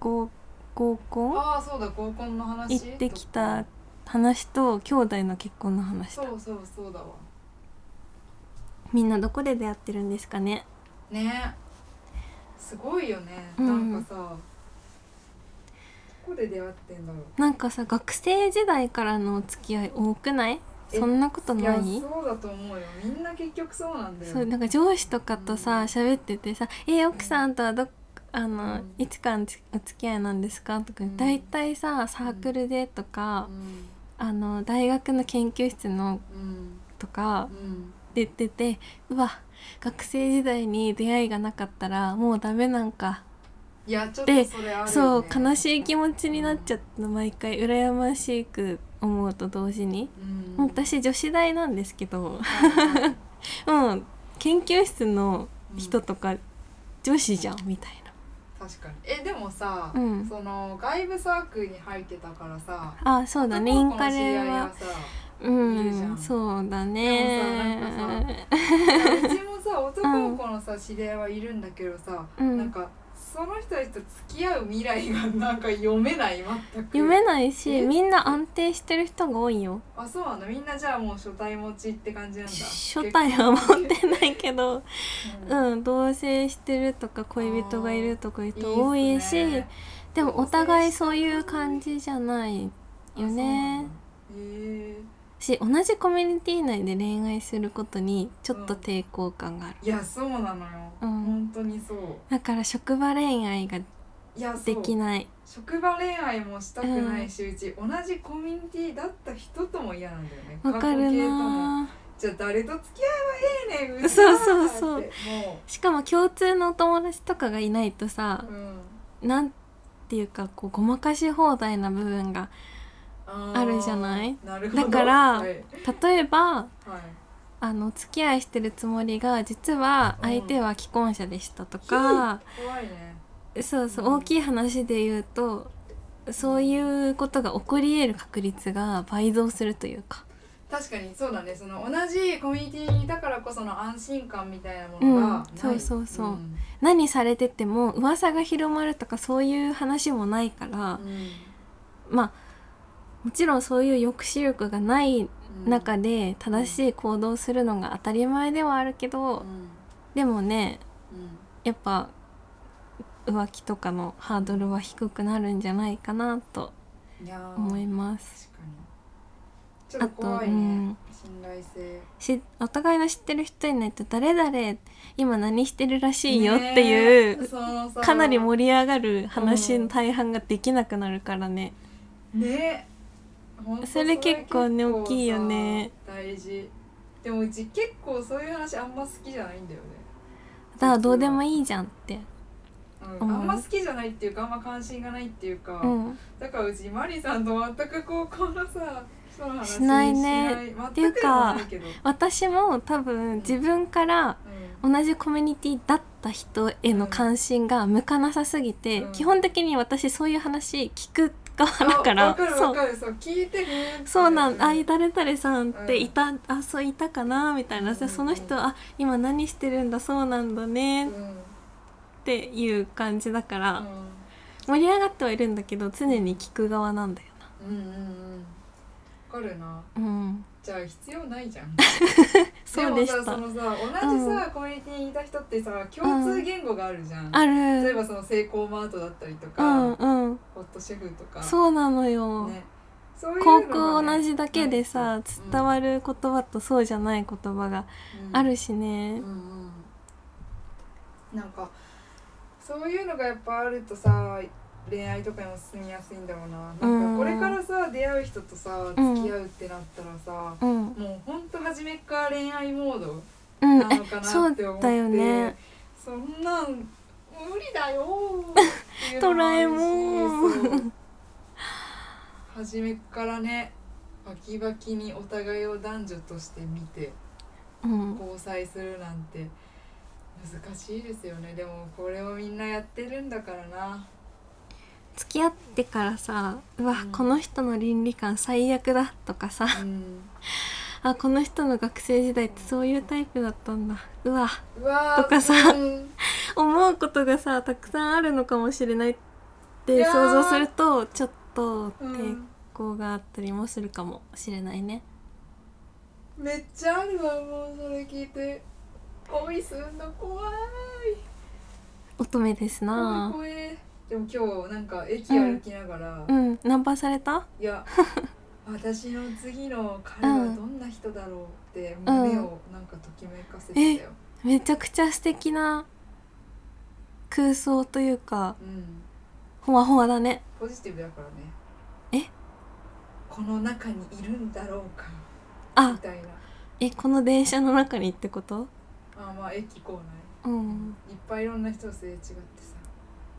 合合コン？
ああそうだ合コンの話？
行ってきた話と兄弟の結婚の話だ。
そうそうそうだわ。
みんなどこで出会ってるんですかね？
ね。すごいよね、
うん。
なんかさどこで出会ってんだろう。
なんかさ学生時代からのお付き合い多くない？
え
そんなこと
い？や
ない
そうだと思うよ。みんな結局そうなんだよ。
そうなんか上司とかとさ喋っててさ「え奥さんとはどあの、
うん。
いつからのお付き合いなんですか?」とか
うん。
大体さサークルでとか
う、ん。
あの大学の研究室の
うん。
とか
うん。
出ててうわ学生時代に出会いがなかったらもうダメなんか。
いやちょっ
で
とそれあるよ、ね、
そう悲しい気持ちになっちゃったの毎回羨ましく思うと同時に、
うん。
私女子大なんですけど。う研究室の人とか女子じゃんみたい
確かに。えでもさ、
うん。
その外部サークルに入ってたからさ
なあそうだね。インカレは。う
いるじゃん。
んそうだ
で
ね
もさなんか うちもさ男の子のさ知り合いはいるんだけどさ、
うん。
なんかその人たちと付き合う未来がなんか読めない全く。
読めないし
え？
みんな安定してる人が多いよ。
あそうなんだみんなじゃあもう初対持ちって感じなんだ。
初対は持ってないけど
結婚
うん同棲してるとか恋人がいるとかいう人多いし
ね。
でもお互いそういう感じじゃないよね。
へえ
し同じコミュニティ内で恋愛することにちょっと抵抗感がある、
いやそうなのよ、
うん。
本当にそう。
だから職場恋愛ができない。
職場恋愛もしたくないし、うち同じコミュニティだった人とも嫌なんだよね。
わかるな
じゃあ誰と付き合えばええねん
そうそうそうしかも共通のお友達とかがいないとさ
う、うん、
なんていう。かこうごまかし放題な部分が
あ
あるじゃない？だから
はい。
例えば
はい。
あの付き合いしてるつもりが実は相手は既婚者でしたとか、
怖いね。
そうそう
うん。
大きい話で言うとそういうことが起こり得る確率が倍増するというか。
確かにそうだね。その同じコミュニティにいたからこその安心感みたいなものがない、
うんそうそうそう。ん。何されてても噂が広まるとかそういう話もないから、まあもちろんそういう抑止力がない
うん。
中で正しい行動をするのが当たり前ではあるけど、
うん。
でもね
うん。
やっぱ浮気とかのハードルは低くなるんじゃないかなと思います。
確かに。ちょっと
うん。
信頼性。
しお互いの知ってる人いないと誰々今何してるらしいよっていう、
ね
かなり盛り上がる話の大半ができなくなるからね。
ね
それ結構ね大きいよね。
さ大事。でもうち結構そういう話あんま好きじゃないんだよね。
だからどうでもいいじゃんって。
うん、あんま好きじゃないっていうかあんま関心がないっていうか、
うん。
だからうちマリさんと全く高校のさ
しないね。っていうか私も多分自分から
うん
同じコミュニティだった人への関心が向かなさすぎて、
うん。
基本的に私そういう話聞く側だからそう。
聞いて
そうなんあ
うん。
誰々さんっていた、あそういたかなみたいな、
うん。うんうん
その人あ今何してるんだそうなんだね。っ
うん。
ていう感じだから、
うん。
盛り上がってはいるんだけど常に聞く側なんだよ
うんうんうん。わかるな。
なうん。
じゃあ必要ないじゃん。
そうでした。
もさそのさ同じさ、コミュニティにいた人ってさ共通言語があるじゃん、
あ
例え
る
ばそのセイコーマートだったりと
う
か、
んうん。
ホットシェフとか。
そうなのよ、
ね。そういう
高
のが
校
ね
同じだけでさ、
うん。
伝わる言葉とそうじゃない言葉が
うん。
あるしね。
うん、うん。なんかそういうのがやっぱあるとさ恋愛とかにも進みやすいんだろうな。なんかこれからさ出会う人とさ
うん。
付き合うってなったらさ、
うん。
もうほんと初めっから恋愛モード
うん。
なのかなって思って、
だよね。
そんなん無理だよ
ドラえもん。
初めっからねバキバキにお互いを男女として見て
うん。
交際するなんて難しいですよね。でもこれをみんなやってるんだからな
付き合ってからさうわ、
うん
この人の倫理観最悪だとかさ
うん。
あこの人の学生時代ってそういうタイプだったんだうわ
うわー
とかさ
うん。
思うことがさたくさんあるのかもしれないっ
い
て想像するとちょっと
う
抵
ん
抗があったりもするかもしれないね、
めっちゃあるわもうそれ聞いて。恋すんの怖い。
乙女です
怖い
な
怖いでも今日なんか駅歩きながら、
うん。ナンパされた？
いや 私の次の彼はどんな人だろうって胸をなんかときめかせてたよ、
めちゃくちゃ素敵な空想というか
うん、
ほわほわだね。
ポジティブだからね。
え？
この中にいるんだろうかみ
あ
たいな。
えこの電車の中にってこと？
あまあ駅構
うん。
内いっぱいいろんな人とすれ違ってさ、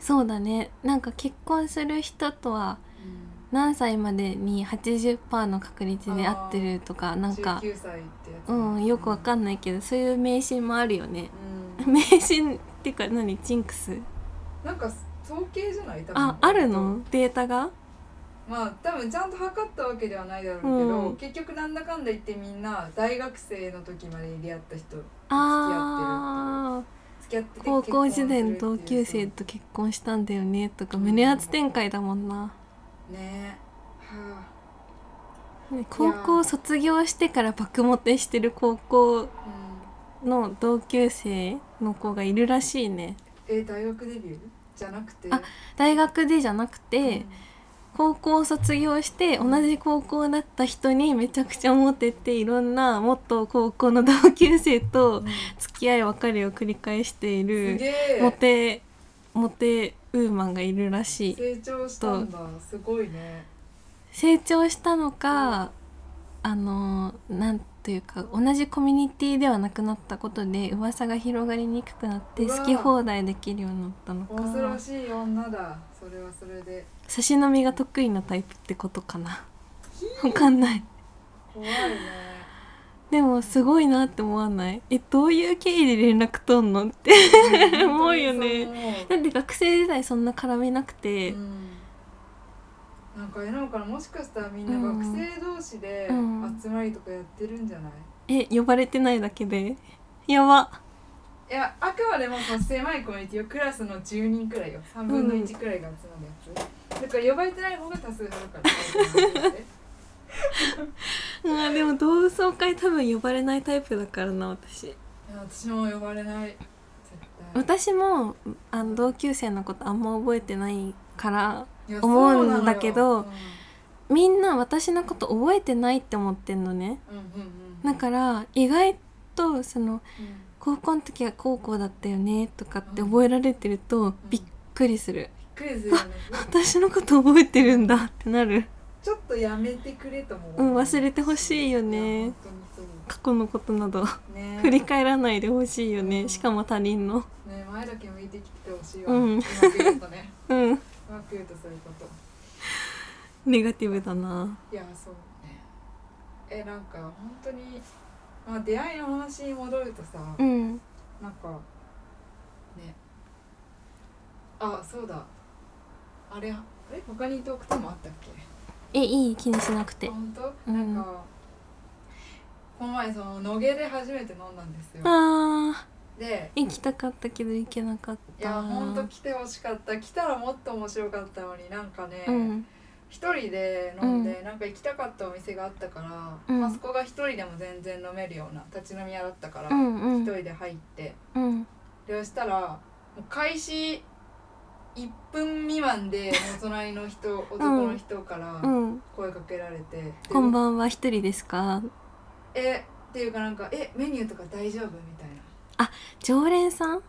そうだね。なんか結婚する人とは何歳までに80%の確率で会ってるとかなんか
19歳ってやつ。
うんよくわか
ん
んないけどそういう迷信もあるよね。
うん、
迷信っていうか何？ジンクス？
なんか統計じゃない？多分。
ああるの？データが？
まあ多分ちゃんと測ったわけではないだろうけど、
うん。
結局なんだかんだ言ってみんな大学生の時までに出会った人
あ
付き合ってて
ー高校時代の同級生と結婚したんだよねとか胸熱展開だもんな。
ね。は
ね高校卒業してから爆モテしてる高校
あ、うん、
の同級生の子がいるらしいね。
え大学デビュー？じゃなくて。
あ大学でじゃなくて、高校卒業して同じ高校だった人にめちゃくちゃモテていろんな元高校の同級生
う
と
ん。
付き合い別れを繰り返してい
す
るモテモテウーマンがいるらしい。
成長したんだ。すごいね。
成長したのかあのなんというか同じコミュニティではなくなったことで噂が広がりにくくなって好き放題できるようになったの
恐ろ
か
しい女だそれは。それで
差し飲みが得意なタイプってことかな。わかんない。
怖いね。
でもすごいなって思わない？えどういう経緯で連絡取んのって。思う。よね。だって学生時代そんな絡めなくて、
うん。なんかあれなのかなもしかしたらみんな学生同士で
うん
集まりとかやってるんじゃない、
え呼ばれてないだけで？やば。
いやあくまでもその狭いコミュニティをクラスの10人くらいよ。3分の1くらいが集まるやつ、だから呼ばれてない方が多数派だから
うん でも同窓会多分呼ばれないタイプだからな私。
いや私も呼ばれない。絶対。
私もあの同級生のことあんま覚えてないから思うんだけど
うん
みんな私のこと覚えてないって思ってんのね。
うんうんうん
だから意外とその
うん
高校の時は高校だったよねとかって覚えられてるとびっくりする、
びっくりするよね。
私のこと覚えてるんだってなる。
ちょっとやめてくれと思う、
うん忘れてほしいよ
い
ね過去のことなど。
ね。
振り返らないでほしいよ
うん。
ねしかも他人の。
ね前だけ向いてきてほしいわ、
う
うんまく言うとね。
うん。
うまく言うとそういうこと
ネガティブだな。い
やそうね。えなんか本当にまあ出会いの話に戻るとさ、
うん。
なんかね。あそうだ。あれあれ他にトークテーマあったっけ？
えいい？気にしなくて。
本当、
うん。
なんかこの前その野毛で初めて飲んだんですよ。
あ
で
ー行きたかったけど行けなかった。
いやほんと来てほしかった。来たらもっと面白かったのになんかね、
うん
一人で飲んで、なんか行きたかったお店があったから、
うん。
まあそこが一人でも全然飲めるような立ち飲み屋だったから、
うんうん。
一人で入って。
うん。
でそしたらもう開始1分未満でもう隣の人男の人から
うん。
声かけられて「で
こんばんは一人ですか？
えっていうかなんか「えメニューとか大丈夫?」みたいな。
常連さん？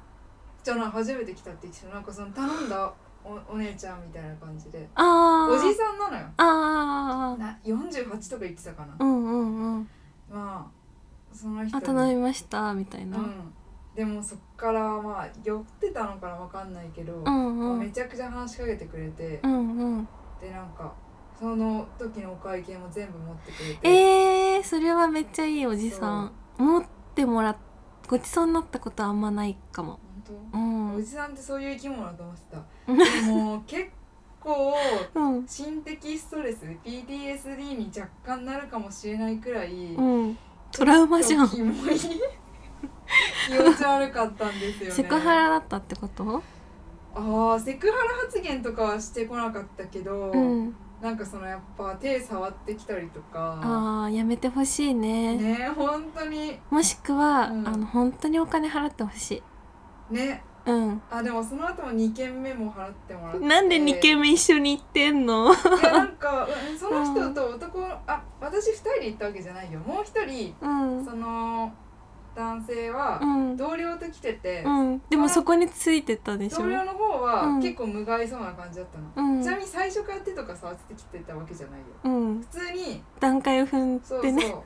じゃあ初めて来たって言ってた。なんかその頼んだおお姉ちゃんみたいな感じで。
あー。
おじさんなのよ。
あー。
な48とか言ってたかな、
うんうんうん。
まあその人
あ
に
頼みましたみたいな。
うん。でもそっからまあ酔ってたのかなわかんないけど、
うんうん。
めちゃくちゃ話しかけてくれて、
うんうん。
でなんかその時のお会計も全部持ってくれて。
えー、それはめっちゃいいおじさん。持ってもらっごちそうになったことあんまないかもう。ん。
おじさんってそういう生き物だと思ってた。でも結構
うん。
心的ストレス PTSD に若干なるかもしれないくらい、
うん。トラウマじゃん。
気持ち悪かったんですよね。
セクハラだったってこと？
ああセクハラ発言とかはしてこなかったけど、
うん。
なんかそのやっぱ手触ってきたりとか。
あーやめてほしいね。
ね本当に。
もしくは、
うん。
あの本当にお金払ってほしい
ね。
うん。
あでもその後も2件目も払ってもらって。
なんで2軒目一緒に行ってんの？
いやなんかうんその人と男、あ私2人で行ったわけじゃないよ。もう一人
うん。
その男性は
うん。
同僚と来てて、
うん。でもそこについてたでしょ？
同僚の方は
うん。
結構無害そうな感じだったの、
うん。
ちなみに最初から手とか触ってきてたわけじゃないよ。
うん。
普通に
段階を踏ん
そう
でね。
そ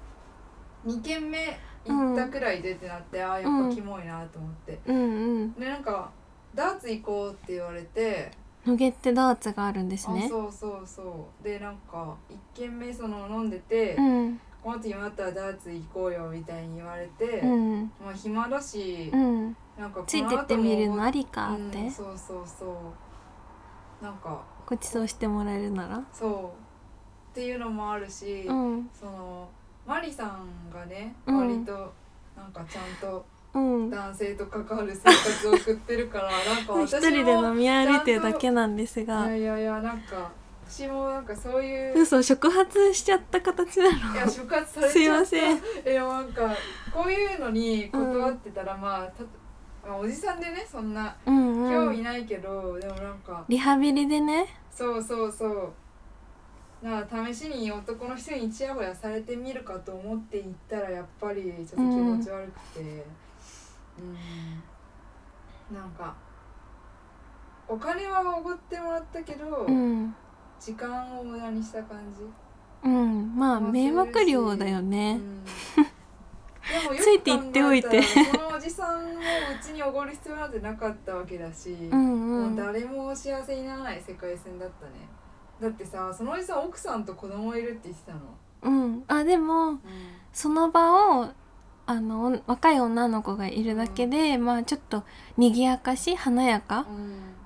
う2軒目行ったくらいでってなって、ああやっぱキモいなと思って、
うんうん。
でなんかダーツ行こうって言われて、
野毛ってダーツがあるんですね。
あそうそうそう。でなんか1軒目その飲んでて、
うん。
この後暇だったらダーツ行こうよみたいに言われて、
うん。
まあ暇だし、
うん。
なんか
ついてってみるのありかって、
うん、そうそうそう。なんか
ごちそうしてもらえるなら。
そう。っていうのもあるし、
うん。
そのマリさんがね
うん。
割となんかちゃんと
うん。
男性と関わる生活を送ってるから なんか私も
一人で飲み歩いてるだけなんです
い
が
やいやいやなんか私もなんかそういう
嘘触発しちゃった形なの。
いや触発され
すい
ちゃった。
ません。
いやなんかこういうのに断ってたら、まあたまあおじさんでねそんな
うんうん。
興味ないけど、でもなんか
リハビリでね。
そうそうそうだから試しに男の人にちやほやされてみるかと思って行ったらやっぱりちょっと気持ち悪くて。うん。なんかお金はおごってもらったけど、
うん。
時間を無駄にした感じ、
うん。まあ
まあ
迷惑料だよ
う
ね
ん。でもよ
ついていっておいて。
このおじさんもうちにおごる必要なんてなかったわけだし、
うんう
もうん誰も幸せにならない世界線だったねだってさそのおじさん奥さんと子供いるって言ってたの、
うん。あでもその場をあのお若い女の子がいるだけで、まあちょっと賑やかし華やか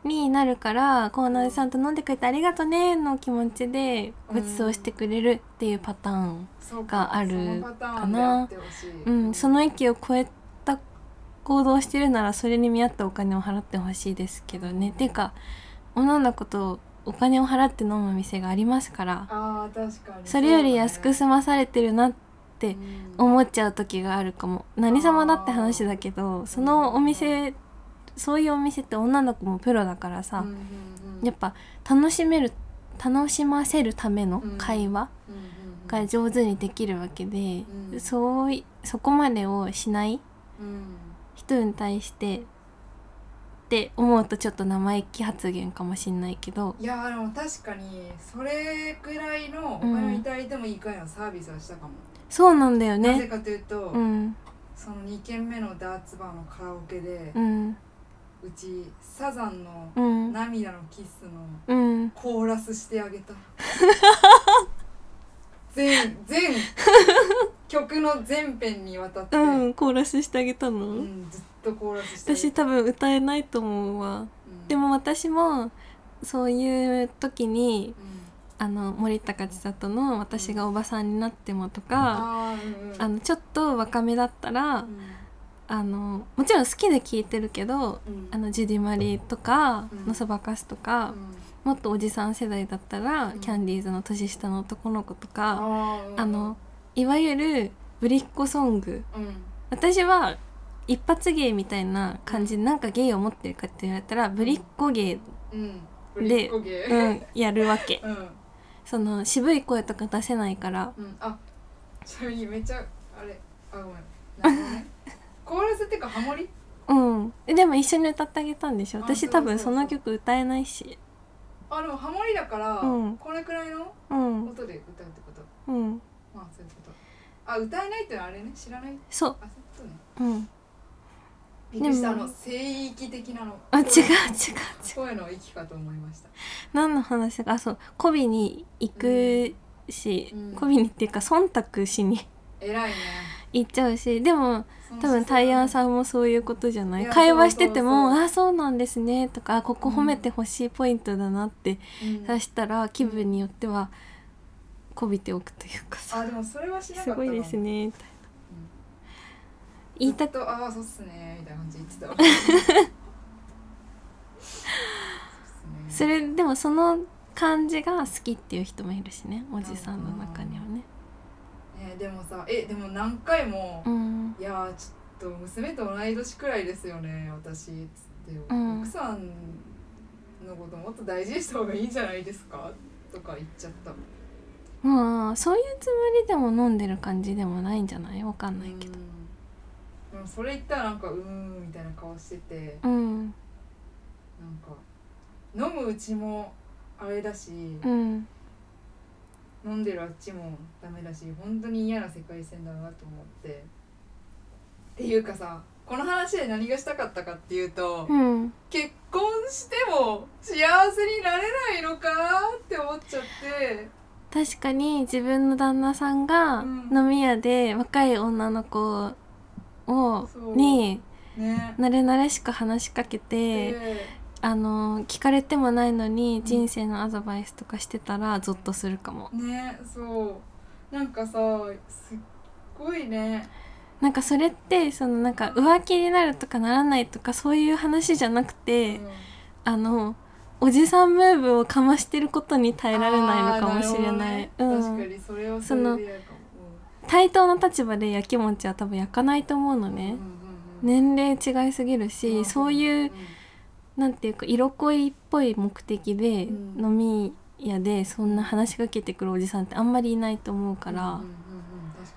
になるからこうなおじさんと飲んでくれてありがとねの気持ちでご馳走してくれるっていうパターン、がある
そのパターンであってほしい。
うん、その域を超えた行動をしてるならそれに見合ったお金を払ってほしいですけどね。っていうか女の子とお金を払って飲む店がありますから
あー確かに。
それより安く済まされてるなって思っちゃう時があるかも。何様だって話だけどそのお店そういうお店って女の子もプロだからさ、やっぱ楽しめる楽しませるための会話が上手にできるわけで、
うん。
そういそこまでをしない
うん。
人に対してって思うとちょっと生意気発言かもしんないけど。
いやーでも確かにそれくらいのお金をいただいてもいいくらいのサービスはしたかも、
そうなんだよ
なぜ
ね
かというと、
うん。
その2軒目のダーツバーのカラオケで、
う
うんちサザンの
うん。
涙のキスの
うん。
コーラスしてあげた。全全曲の全編にわたって、
うんコーラスしてあげたの、
うんずっとコーラスして
私多分歌えないと思うわ。
うん。
でも私もそういう時に
うん。
あの森高千里の「私がおばさんになっても」とか、
うん。うん
あのちょっと若めだったら、
うん。
あのもちろん好きで聴いてるけど
うん。
あのジュディ・マリーとか、
うん。
のそばかすとか、もっとおじさん世代だったら、
うん。
キャンディーズの年下の男の子とか、
あ
のいわゆるぶりっ子ソング。
うん。
私は一発芸みたいな感じでなんか芸を持ってるかって言われたらぶりっ子芸、
うん。
でうん、やるわけ。
うん。
その渋い声とか出せないから。
うん。あちなみにめっちゃあれあごめん。ね。コーラスっていうかハモリ？
うん。えでも一緒に歌ってあげたんでしょ？
あ
私多分
そ
の曲歌えないし。
あでもハモリだから、
うん。
これくらいの
うん。
音で歌うってこと？
うん。
まあそういうこと。あ歌えないってのはあれね。知らない？
そう。
あそういうことね。
うん
びっくりしたあの聖域的なの。
あ違う違う違う。
声の域かと思いました。
何の話かあそう媚びに行くし
うん。
媚びにっていうか忖度しに
偉いね。
行っちゃうしでも多分タイヤンさんもそういうことじゃない？会話しててもあそうなんですね」とかあ「ここ褒めてほしいポイントだな」って
うん。
出したら気分によっては媚びておくというか
あ
さ
でもそれはし「なかった
すごいですね」みたいな
うん
言いたく
ああそうっすねみたいな感じで言ってた そ
れでもその感じが好きっていう人もいるしねおじさんの中にはね。
ねでもさえでも何回も、
うん。
いやーちょっと娘と同い年くらいですよね私つって、
うん。
奥さんのこともっと大事にした方がいいんじゃないですか？とか言っちゃった。
まあそういうつもりでも飲んでる感じでもないんじゃない？わかんないけど。
うん。でもそれ言ったらなんかうーんみたいな顔してて。
うん。
なんか飲むうちもあれだし、
うん。
飲んでるあっちもダメだし本当に嫌な世界線だなと思って。っていうかさこの話で何がしたかったかっていうと、
うん。
結婚しても幸せになれないのかって思っちゃって。
確かに自分の旦那さんが
うん。
飲み屋で若い女の子をに
ね。
慣れ慣れしく話しかけて、
で
あの聞かれてもないのに人生のアドバイスとかしてたらゾッとするかも。
ねそう。なんかさすっごいね。
なんかそれってそのなんか浮気になるとかならないとかそういう話じゃなくて、
うん。
あのおじさんムーブをかましてることに耐えられないのかもしれない、
あーるほどね。
うん。
確かにそれはそれで嫌かも
対等な立場でやきもちは多分焼かないと思うの
うん
ね、年齢違いすぎるし、
うん
そういうなんていうか色恋っぽい目的で
うん。
飲み屋でそんな話しかけてくるおじさんってあんまりいないと思うから、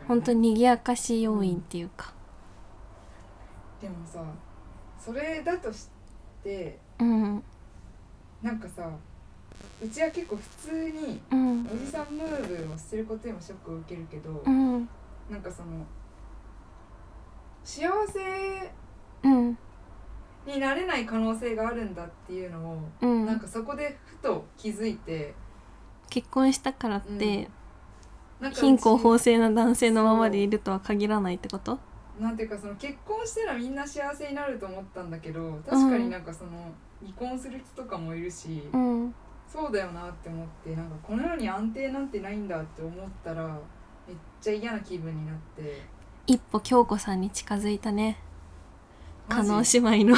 本当に賑やかし要因っていうか。
でもさそれだとして
うん。
なんかさうちは結構普通に
うん。
おじさんムーブをすることにもショックを受けるけど、
うん。
なんかその幸せ
うん。
になれない可能性があるんだっていうのを、
うん。
なんかそこでふと気づいて
結婚したからって、
なんか
貧困法制な男性のままでいるとは限らないってこと？
なんていうかその結婚したらみんな幸せになると思ったんだけど確かになんかその離婚する人とかもいるし、
うん
そうだよなって思ってなんかこの世に安定なんてないんだって思ったらめっちゃ嫌な気分になって。
一歩京子さんに近づいたね。加納姉妹の。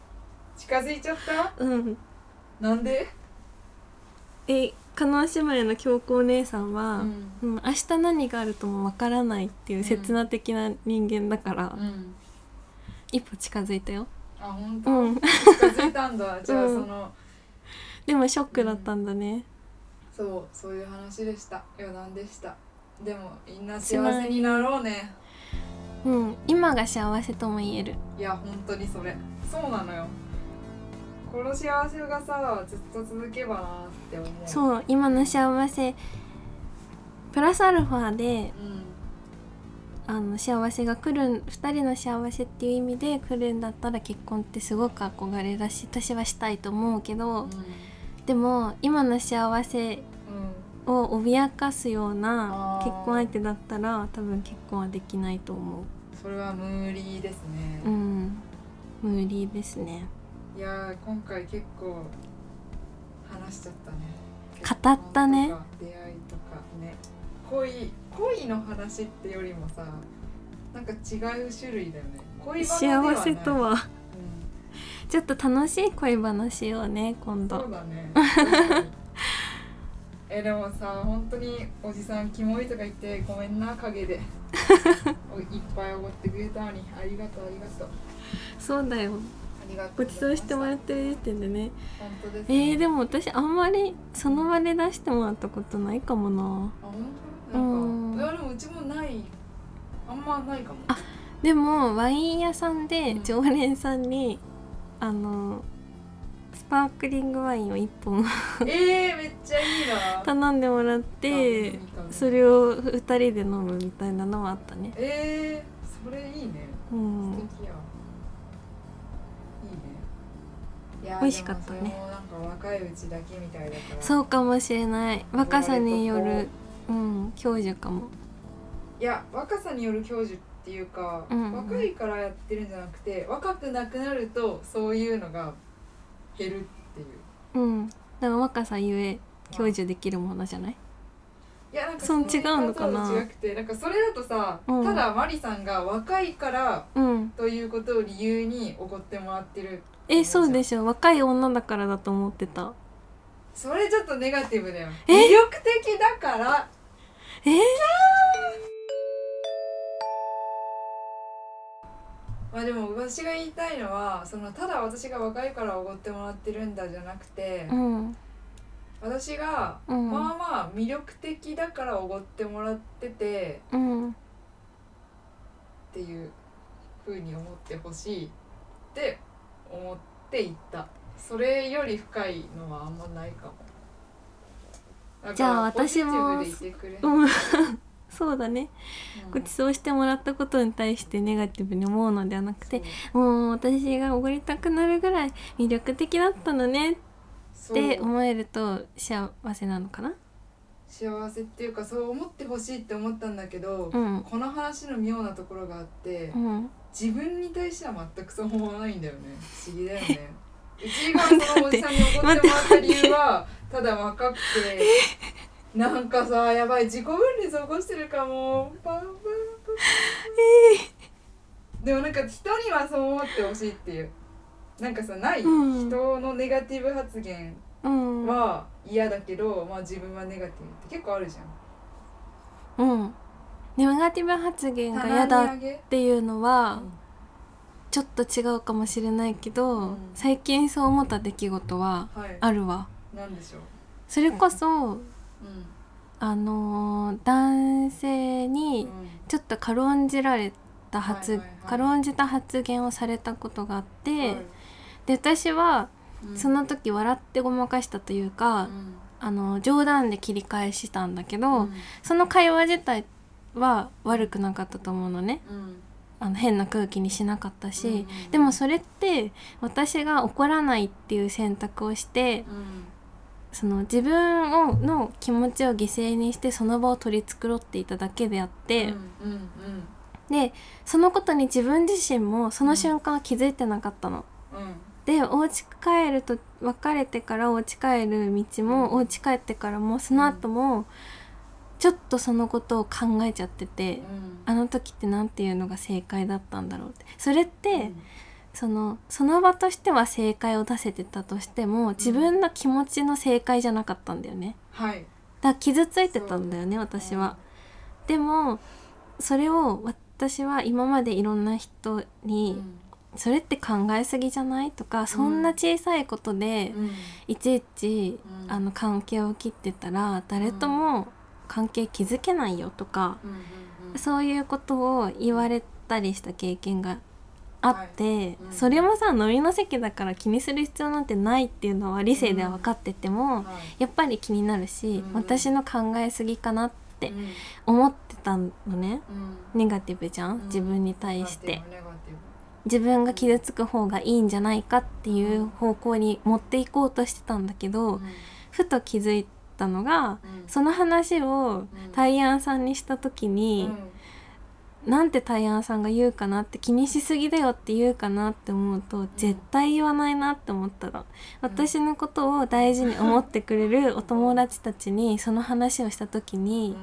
近づいちゃった？
うん。
なんで、
え加納姉妹の京子お姉さんは、
うん。
うん、明日何があるともわからないっていう切な的な人間だから、
うん、
一歩近づいたよ。
あ本当、
うん。
近づいたんだ。じゃあ
うん。
その、
でもショックだったんだね、
そうそういう話でした。余談でした。でもみんな幸せになろうね。
うん、今が幸せとも言える。
いや本当にそれ。そうなのよ。この幸せがさずっと続けばなって思う。う、
そう今の幸せプラスアルファで
うん、
あの幸せが来る2人の幸せっていう意味で来るんだったら結婚ってすごく憧れだし私はしたいと思うけど、
うん
でも今の幸せ
うん。
を脅かすような結婚相手だったら多分結婚はできないと思
それは無理ですね、
ううん。無理ですね。
いやー今回結構話しちゃったね。
語ったね。
出会いとかね。恋恋の話ってよりもさなんか違う種類だよね。恋
幸せとは
うん
ちょっと楽しい恋話をね今度。
そうだね。えでもさ本当におじさんキモいとか言ってごめんな陰で。お いっぱいおごってくれたのに。ありがとうありがとう。
そうだよ。ごちそうしてもら
っ
ってる時点でね。
本当です、
え
ね、
ー、でも私あんまりその場で出してもらったことないかもな。
あ本当？なんか、
うん。
いやでもうちもない。あんまないかも。
あでもワイン屋さんで
うん。
常連さんに、あのスパークリングワインを1本
えー、めっちゃいいな。
頼んでもらっ
あ
てそれを2人で飲むみたいなのはあったね。
えー、それいいね。
うん。
素敵や。いいね。
美味しかったね。
なんか若いうちだけみたいだから。
そうかもしれない。若さによるうん享受かも。
いや若さによる享受っていうか、
うんうん。
若いからやってるんじゃなくて若くなくなるとそういうのが減るっていう。
うん。だから若さゆえ享受できるものじゃない？
いやなんか
そん違うのかな？
違くてなんかそれだとさ、
うん。
ただマリさんが若いから
うん。
ということを理由におごってもらってる。
えそうでしょ。若い女だからだと思ってた。
それちょっとネガティブだよ。
え？
魅力的だから。
えー、
まあでも私が言いたいのはそのただ私が若いからおごってもらってるんだじゃなくて、
うん。
私が
うん。
まあまあ魅力的だからおごってもらってて
うん。
っていう風に思ってほしいって思っていった。それより深いのはあんまないかも。だから
じゃあ私も
ポジティブでいてくれ
うんそうだね。
うん。
ごちそうしてもらったことに対してネガティブに思うのではなくてもう私がおごりたくなるぐらい魅力的だったのねって思えると幸せなのかな？
幸せっていうかそう思ってほしいって思ったんだけど、
うん。
この話の妙なところがあって、
うん。
自分に対しては全くそう思わないんだよね。不思議だよね。うちがそのおじさんに怒ってもらった理由はただ若くて なんかさやばい自己分裂起こしてるかも。でもなんか人にはそう思ってほしいっていう。なんかさない、
うん。
人のネガティブ発言
うん。
は嫌だけど、まあ自分はネガティブって結構あるじゃん。
うん。ネガティブ発言が嫌だっ
棚に上げ？
ていうのは
うん。
ちょっと違うかもしれないけど、
うん。
最近そう思った出来事は
はい。
あるわ。
なんでしょう？
それこそ
うん
あのー男性にちょっと軽んじられた発、軽んじた発言をされたことがあって、
はい。
で私は
うん。
その時笑ってごまかしたというか、
うん。
あの冗談で切り返したんだけど、
うん。
その会話自体は悪くなかったと思うのね。
うん。
あの変な空気にしなかったし、でもそれって私が怒らないっていう選択をして
うん
その自分をの気持ちを犠牲にしてその場を取り繕っていただけであって、
うんうん
でそのことに自分自身もその瞬間は気づいてなかったの。
うん。うん
でお家帰ると別れてからお家帰る道もお家帰ってからもその後もちょっとそのことを考えちゃってて、あの時って何ていうのが正解だったんだろうって。それって、そのその場としては正解を出せてたとしても自分の気持ちの正解じゃなかったんだよね。
はい。
だから傷ついてたんだよね私は。でもそれを私は今までいろんな人
う
に
ん「
それって考えすぎじゃない?」とかそんな小さいことで
うん。
いちいち
うん。
あの関係を切ってたら誰とも関係築けないよとか
うんうんうん。
そういうことを言われたりした経験があって、それもさ飲みの席だから気にする必要なんてないっていうのは理性では分かってても、
はい
やっぱり気になるし、
うん。
私の考えすぎかなって
うん。
思ってたのね。
うん。
ネガティブじゃん、
うん。
自分に対して。自分が傷つく方がいいんじゃないかっていう方向に持っていこうとしてたんだけど、
ブ
ふと気づいたのが
うん。
その話を
うん。
大安さんにした時に、なんて大安さんが言うかなって気にしすぎだよって言うかなって思うと絶対言わないなって思ったの。私のことを大事に思ってくれるお友達たちにその話をした時に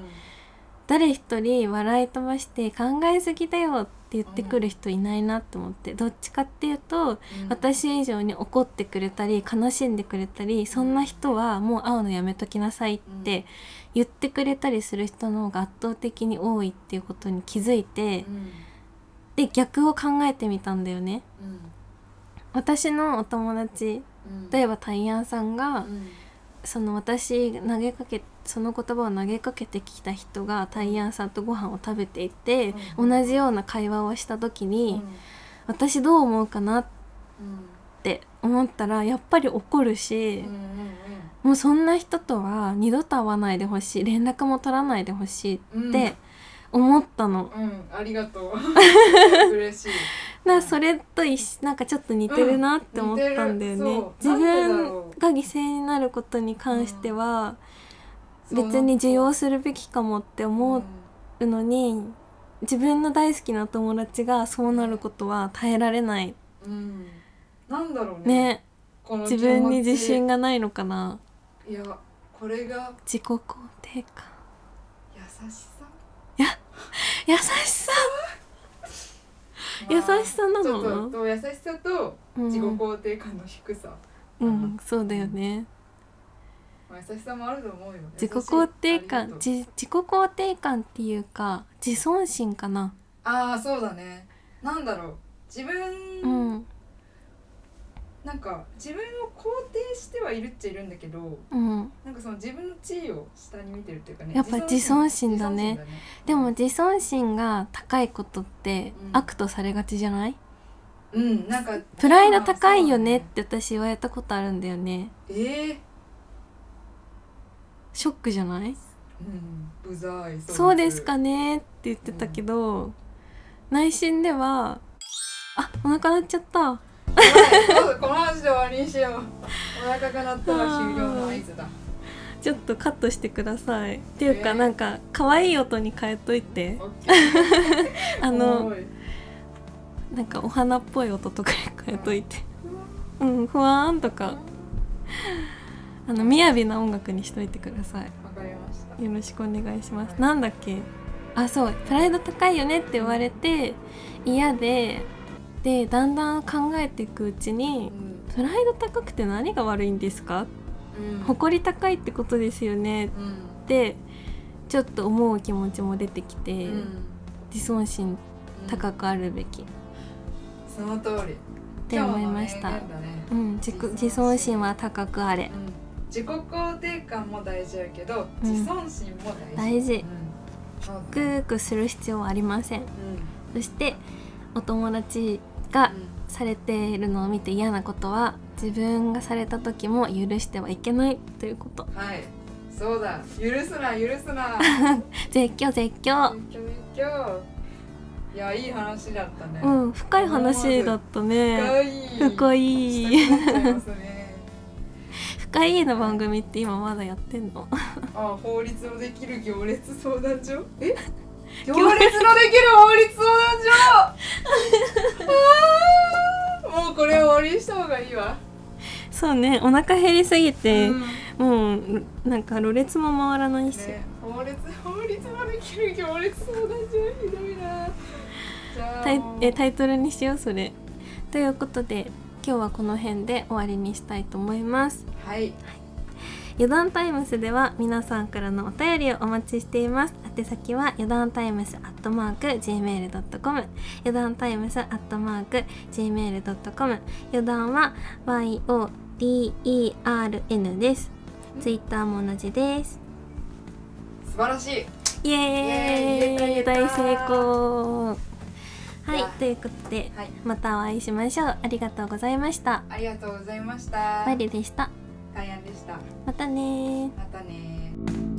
誰一人笑い飛ばして考えすぎだよって言ってくる人いないなって思ってどっちかっていうと私以上に怒ってくれたり悲しんでくれたりそんな人はもう会うのやめときなさいって言ってくれたりする人の方が圧倒的に多いっていうことに気づいてで逆を考えてみたんだよね。私のお友達例えばタイヤンさんがその私投げかけその言葉を投げかけてきた人がタイヤンさんとご飯を食べていて、
うん。
同じような会話をした時に、私どう思うかなって思ったらやっぱり怒るし、もうそんな人とは二度と会わないでほしい連絡も取らないでほしいって思ったの。
うんありがとう。嬉しい。
だからそれと一緒なんかちょっと似てるなって思ったんだよね。
うん。
自分が犠牲になることに関しては、別に受容するべきかもって思うのに、自分の大好きな友達がそうなることは耐えられない。
うん。うんなんだろうね。
ね。自分に自信がないのかない
やこれが
自己肯定感。
優しさ？
優しさ。優しさなの？
ちょっとと優しさと
うん。
自己肯定感の低さ、
うんそうだよね。
まあ優しさもあると思うよ。
自己肯定感自自己肯定感っていうか自尊心かな。
ああそうだね。なんだろう。自分、
うん
なんか自分を肯定してはいるっちゃいるんだけど
うん。
なんかその自分の地位を下に見てるっていうかね
やっぱ自尊心だね。
自尊心
でも自尊心が高いことって
うん。
悪とされがちじゃない？
うんなんか
プライド高いよねって私言われたことあるんだよね。
ええ
ショックじゃない？
うんうざい
そうですかねって言ってたけど、内心ではあお腹鳴っちゃった
この話で終わりにしよう。お腹が鳴ったら終了の合図だ。
ちょっとカットしてください。っていうか、
えー？
なんか可愛い音に変えといて。あのなんかお花っぽい音とかに変えといて。うんふわーんとか。あの雅な音楽にしといてください。
わかりました。
よろしくお願いします、
はい
なんだっけ？あそう。プライド高いよねって言われて嫌ででだんだん考えていくうちに
うん。
プライド高くて何が悪いんですか？
うん。
誇り高いってことですよね。っ
うん。
てちょっと思う気持ちも出てきて、
うん。
自尊心高くあるべき、
その通り。
って思いました。
ね。
うん、自己自尊心。は高くあれ。
うん。自己肯定感も大事やけど、
うん。
自尊心も大事。
大事。
うん。そう
グーグーする必要はありません。
うん。
そしてお友達がされているのを見て嫌なことは自分がされた時も許してはいけない。ということ。
うんはい。そうだ。許すな許すな。
絶 叫絶叫。
勉強勉強いやいい話だったね。
うん深い話だったね。
深い。
深い。深いの番組って今まだやってんの？
あ法律のできる行列相談所？え？行列。のできる法律相談所？あ ーもうこれ終わりにした方がいいわ、
そうねお腹減りすぎて、
うん。
もうなんかろれつも回らないし、
ね、法律法律のできる行列相談所ひどいな。じゃあ
タイえタイトルにしようそれ。ということで今日はこの辺で終わりにしたいと思います。
はい
余談タイムスでは皆さんからのお便りをお待ちしています。宛先は余談タイムスアットマーク gmail.com 余談タイムスアットマーク gmail.com 余談は YODERN です。ツイッターも同じです。
素晴らしい。
イエーイ。大成功。はい
や。
ということで
はい。
またお会いしましょう。ありがとうございました。
ありがとうございました。
マリでした
大安でした。
またねー。
またね